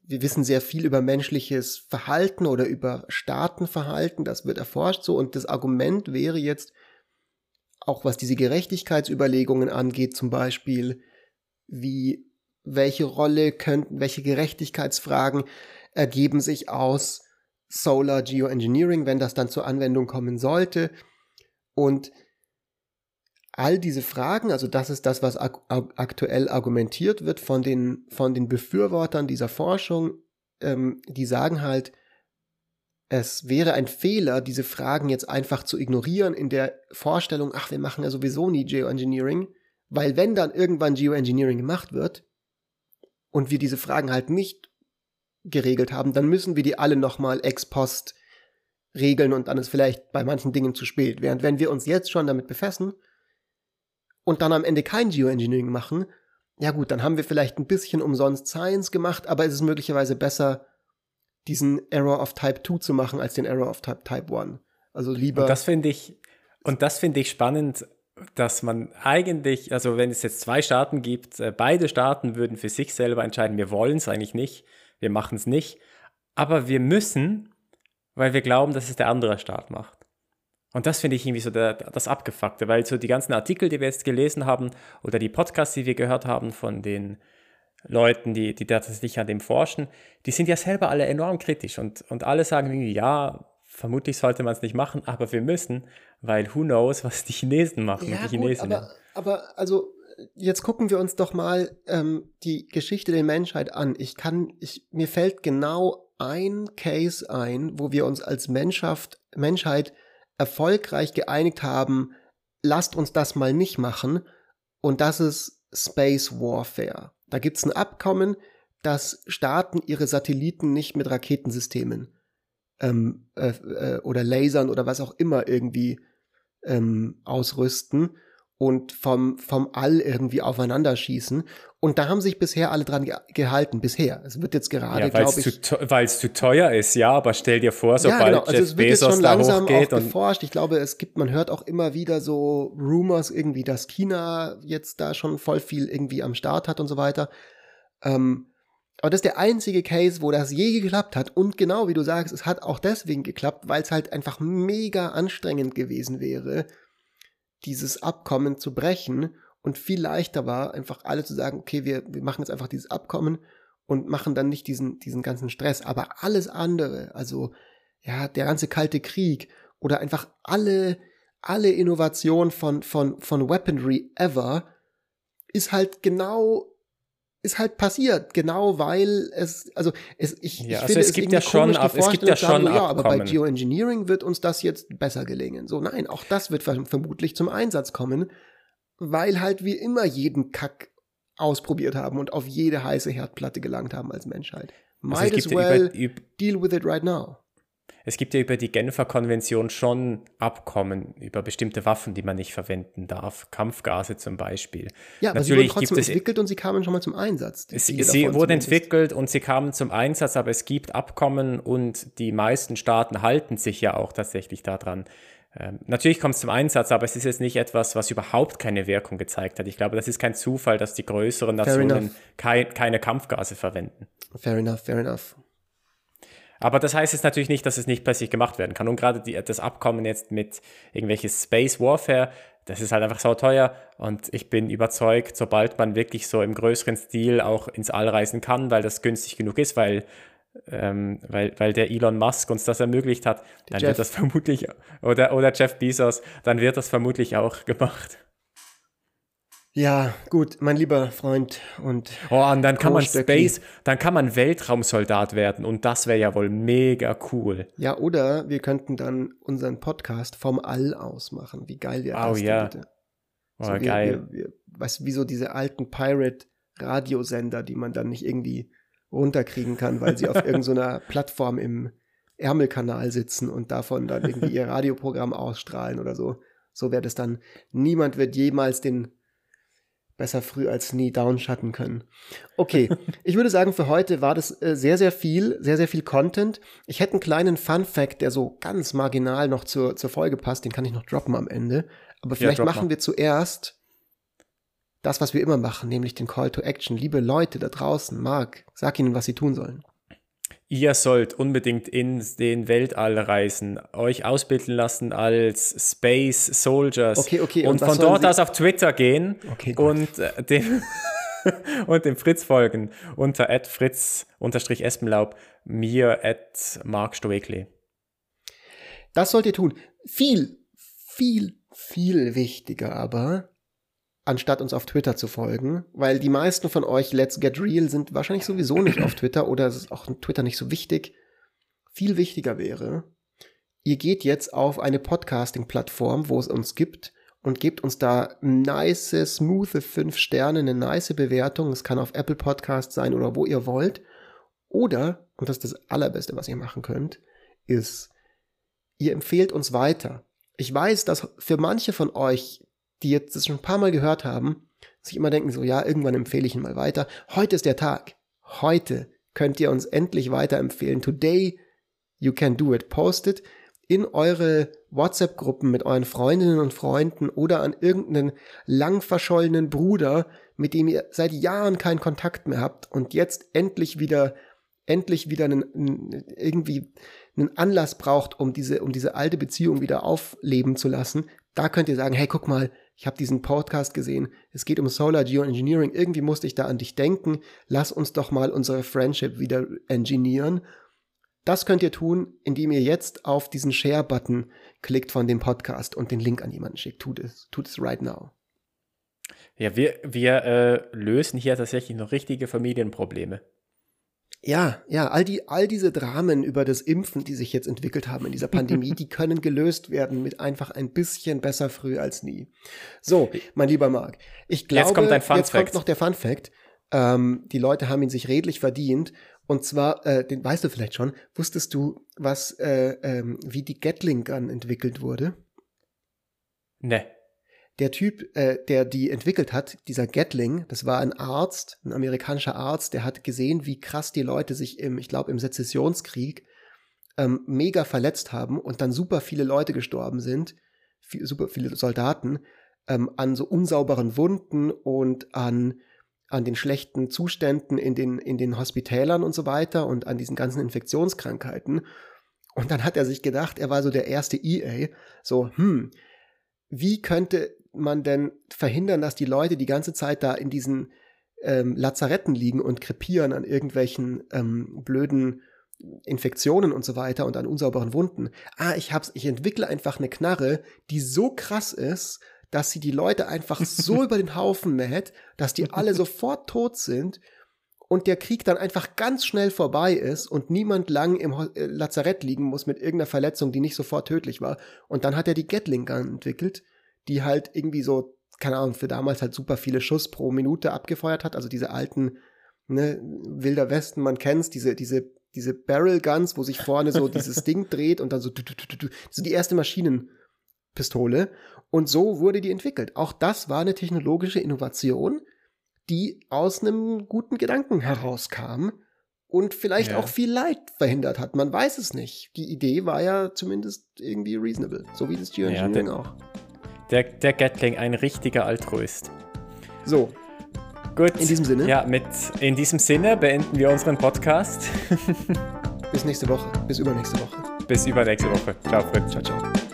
wir wissen sehr viel über menschliches Verhalten oder über Staatenverhalten, das wird erforscht so und das Argument wäre jetzt, auch was diese Gerechtigkeitsüberlegungen angeht, zum Beispiel, wie, welche Rolle könnten, welche Gerechtigkeitsfragen ergeben sich aus Solar Geoengineering, wenn das dann zur Anwendung kommen sollte. Und all diese Fragen, also das ist das, was ak aktuell argumentiert wird von den, von den Befürwortern dieser Forschung, ähm, die sagen halt, es wäre ein Fehler, diese Fragen jetzt einfach zu ignorieren in der Vorstellung, ach, wir machen ja sowieso nie Geoengineering, weil wenn dann irgendwann Geoengineering gemacht wird und wir diese Fragen halt nicht geregelt haben, dann müssen wir die alle nochmal ex post regeln und dann ist vielleicht bei manchen Dingen zu spät. Während wenn wir uns jetzt schon damit befassen und dann am Ende kein Geoengineering machen, ja gut, dann haben wir vielleicht ein bisschen umsonst Science gemacht, aber es ist möglicherweise besser, diesen Error of Type 2 zu machen als den Error of Type, Type 1. Also lieber. Und das finde ich, und das finde ich spannend, dass man eigentlich, also wenn es jetzt zwei Staaten gibt, äh, beide Staaten würden für sich selber entscheiden, wir wollen es eigentlich nicht, wir machen es nicht, aber wir müssen, weil wir glauben, dass es der andere Staat macht. Und das finde ich irgendwie so der, das Abgefuckte, weil so die ganzen Artikel, die wir jetzt gelesen haben oder die Podcasts, die wir gehört haben von den Leuten, die, die tatsächlich an dem forschen, die sind ja selber alle enorm kritisch und, und alle sagen irgendwie, ja, vermutlich sollte man es nicht machen, aber wir müssen, weil who knows, was die Chinesen machen, ja, die Chinesen. aber, aber also jetzt gucken wir uns doch mal ähm, die Geschichte der Menschheit an. Ich kann, ich, mir fällt genau ein Case ein, wo wir uns als Menschheit, Menschheit erfolgreich geeinigt haben, lasst uns das mal nicht machen. Und das ist Space Warfare. Da gibt es ein Abkommen, dass Staaten ihre Satelliten nicht mit Raketensystemen ähm, äh, äh, oder Lasern oder was auch immer irgendwie ähm, ausrüsten und vom, vom All irgendwie aufeinander schießen. Und da haben sich bisher alle dran ge gehalten. Bisher. Es wird jetzt gerade, ja, glaube ich. Weil es zu teuer ist, ja, aber stell dir vor, sobald ja, genau. also Jeff es wird Bezos jetzt schon langsam auch geforscht. Ich glaube, es gibt, man hört auch immer wieder so Rumors irgendwie, dass China jetzt da schon voll viel irgendwie am Start hat und so weiter. Ähm, aber das ist der einzige Case, wo das je geklappt hat. Und genau wie du sagst, es hat auch deswegen geklappt, weil es halt einfach mega anstrengend gewesen wäre, dieses Abkommen zu brechen und viel leichter war, einfach alle zu sagen, okay, wir, wir machen jetzt einfach dieses Abkommen und machen dann nicht diesen, diesen ganzen Stress. Aber alles andere, also ja, der ganze kalte Krieg oder einfach alle, alle Innovationen von, von, von Weaponry ever ist halt genau ist halt passiert, genau weil es, also es, ich, ja, ich also finde es gibt ja schon, ab, es gibt ja schon sagen, ja, aber bei Geoengineering wird uns das jetzt besser gelingen. So, nein, auch das wird vermutlich zum Einsatz kommen, weil halt wir immer jeden Kack ausprobiert haben und auf jede heiße Herdplatte gelangt haben als Menschheit. Also Might es as well über, über, deal with it right now. Es gibt ja über die Genfer Konvention schon Abkommen über bestimmte Waffen, die man nicht verwenden darf. Kampfgase zum Beispiel. Ja, aber sie Natürlich wurden gibt trotzdem entwickelt und sie kamen schon mal zum Einsatz. Sie davon wurden entwickelt und sie kamen zum Einsatz, aber es gibt Abkommen und die meisten Staaten halten sich ja auch tatsächlich daran. Ähm, natürlich kommt es zum Einsatz, aber es ist jetzt nicht etwas, was überhaupt keine Wirkung gezeigt hat. Ich glaube, das ist kein Zufall, dass die größeren Nationen kei keine Kampfgase verwenden. Fair enough, fair enough. Aber das heißt jetzt natürlich nicht, dass es nicht plötzlich gemacht werden kann. Und gerade die, das Abkommen jetzt mit irgendwelches Space Warfare, das ist halt einfach so teuer. Und ich bin überzeugt, sobald man wirklich so im größeren Stil auch ins All reisen kann, weil das günstig genug ist, weil, ähm, weil, weil der Elon Musk uns das ermöglicht hat, dann Jeff. wird das vermutlich, oder, oder Jeff Bezos, dann wird das vermutlich auch gemacht. Ja, gut, mein lieber Freund und Oh, und dann kann man. Space, dann kann man Weltraumsoldat werden und das wäre ja wohl mega cool. ja, oder wir könnten dann unseren Podcast vom All aus machen. Wie geil wäre Oh, das denn ja. bitte? Oh, So, wir, geil. Wir, wir, weißt du, wie so diese alten Pirate-Radiosender, die man dann nicht irgendwie runterkriegen kann, weil sie auf irgendeiner Plattform im Ärmelkanal sitzen und davon dann irgendwie ihr Radioprogramm ausstrahlen oder so. So wäre das dann. Niemand wird jemals den besser früh als nie downschatten können. Okay, ich würde sagen, für heute war das äh, sehr, sehr viel, sehr, sehr viel Content. Ich hätte einen kleinen Fun-Fact, der so ganz marginal noch zur, zur Folge passt, den kann ich noch droppen am Ende. Aber vielleicht drop machen wir zuerst das, was wir immer machen, nämlich den Call to Action. Liebe Leute da draußen, Marc, sag ihnen, was sie tun sollen. Ihr sollt unbedingt in den Weltall reisen, euch ausbilden lassen als Space Soldiers Okay, okay, und, und von dort sie- aus auf Twitter gehen Okay, und äh, dem und dem Fritz folgen unter @fritz_espenlaub, mir at Mark Stoekli. Das sollt ihr tun. Viel, viel, viel wichtiger aber, anstatt uns auf Twitter zu folgen, weil die meisten von euch Let's Get Real sind wahrscheinlich sowieso nicht auf Twitter oder es ist auch Twitter nicht so wichtig. Viel wichtiger wäre, ihr geht jetzt auf eine Podcasting-Plattform, wo es uns gibt und gebt uns da nice, smooth 5 Sterne, eine nice Bewertung. Es kann auf Apple Podcast sein oder wo ihr wollt. Oder, und das ist das Allerbeste, was ihr machen könnt, ist, ihr empfehlt uns weiter. Ich weiß, dass für manche von euch, die jetzt das schon ein paar Mal gehört haben, sich immer denken so, ja, irgendwann empfehle ich ihn mal weiter. Heute ist der Tag. Heute könnt ihr uns endlich weiterempfehlen. Today you can do it. Postet in eure WhatsApp-Gruppen mit euren Freundinnen und Freunden oder an irgendeinen lang verschollenen Bruder, mit dem ihr seit Jahren keinen Kontakt mehr habt und jetzt endlich wieder endlich wieder einen, irgendwie einen Anlass braucht, um diese, um diese alte Beziehung wieder aufleben zu lassen, da könnt ihr sagen, hey, guck mal, ich habe diesen Podcast gesehen, es geht um Solar Geoengineering, irgendwie musste ich da an dich denken, lass uns doch mal unsere Friendship wieder engineeren. Das könnt ihr tun, indem ihr jetzt auf diesen Share-Button klickt von dem Podcast und den Link an jemanden schickt. Tut es, tut es right now. Ja, wir, wir äh, lösen hier tatsächlich noch richtige Familienprobleme. Ja, ja, all die, all diese Dramen über das Impfen, die sich jetzt entwickelt haben in dieser Pandemie, die können gelöst werden mit einfach ein bisschen besser früh als nie. So, mein lieber Marc, ich glaube, Jetzt kommt ein Fun jetzt kommt Fact. noch der Fun Fact. Ähm, die Leute haben ihn sich redlich verdient. Und zwar, äh, den weißt du vielleicht schon, wusstest du, was, äh, ähm, wie die Gatling Gun entwickelt wurde? Ne. Der Typ, äh, der die entwickelt hat, dieser Gatling, das war ein Arzt, ein amerikanischer Arzt, der hat gesehen, wie krass die Leute sich im, ich glaube, im Sezessionskrieg ähm, mega verletzt haben und dann super viele Leute gestorben sind, viel, super viele Soldaten, ähm, an so unsauberen Wunden und an, an den schlechten Zuständen in den, in den Hospitälern und so weiter und an diesen ganzen Infektionskrankheiten. Und dann hat er sich gedacht, er war so der erste EA, so, hm, wie könnte man denn verhindern, dass die Leute die ganze Zeit da in diesen ähm, Lazaretten liegen und krepieren an irgendwelchen ähm, blöden Infektionen und so weiter und an unsauberen Wunden. Ah, ich hab's, ich entwickle einfach eine Knarre, die so krass ist, dass sie die Leute einfach so über den Haufen mäht, dass die alle sofort tot sind und der Krieg dann einfach ganz schnell vorbei ist und niemand lang im äh, Lazarett liegen muss mit irgendeiner Verletzung, die nicht sofort tödlich war. Und dann hat er die Gatling Gun entwickelt, die halt irgendwie so keine Ahnung, für damals halt super viele Schuss pro Minute abgefeuert hat. Also diese alten, ne, Wilder Westen, man kennt's, diese, diese, diese Barrel Guns, wo sich vorne so dieses Ding dreht und dann so, so die erste Maschinenpistole. Und so wurde die entwickelt. Auch das war eine technologische Innovation, die aus einem guten Gedanken herauskam und vielleicht ja. auch viel Leid verhindert hat. Man weiß es nicht. Die Idee war ja zumindest irgendwie reasonable, so wie das Geoengineering ja, auch. Der, der Gatling, ein richtiger Altruist. So. Gut. In diesem Sinne. Ja, mit in diesem Sinne beenden wir unseren Podcast. Bis nächste Woche. Bis übernächste Woche. Bis übernächste Woche. Ciao, Fritz. Ciao, ciao.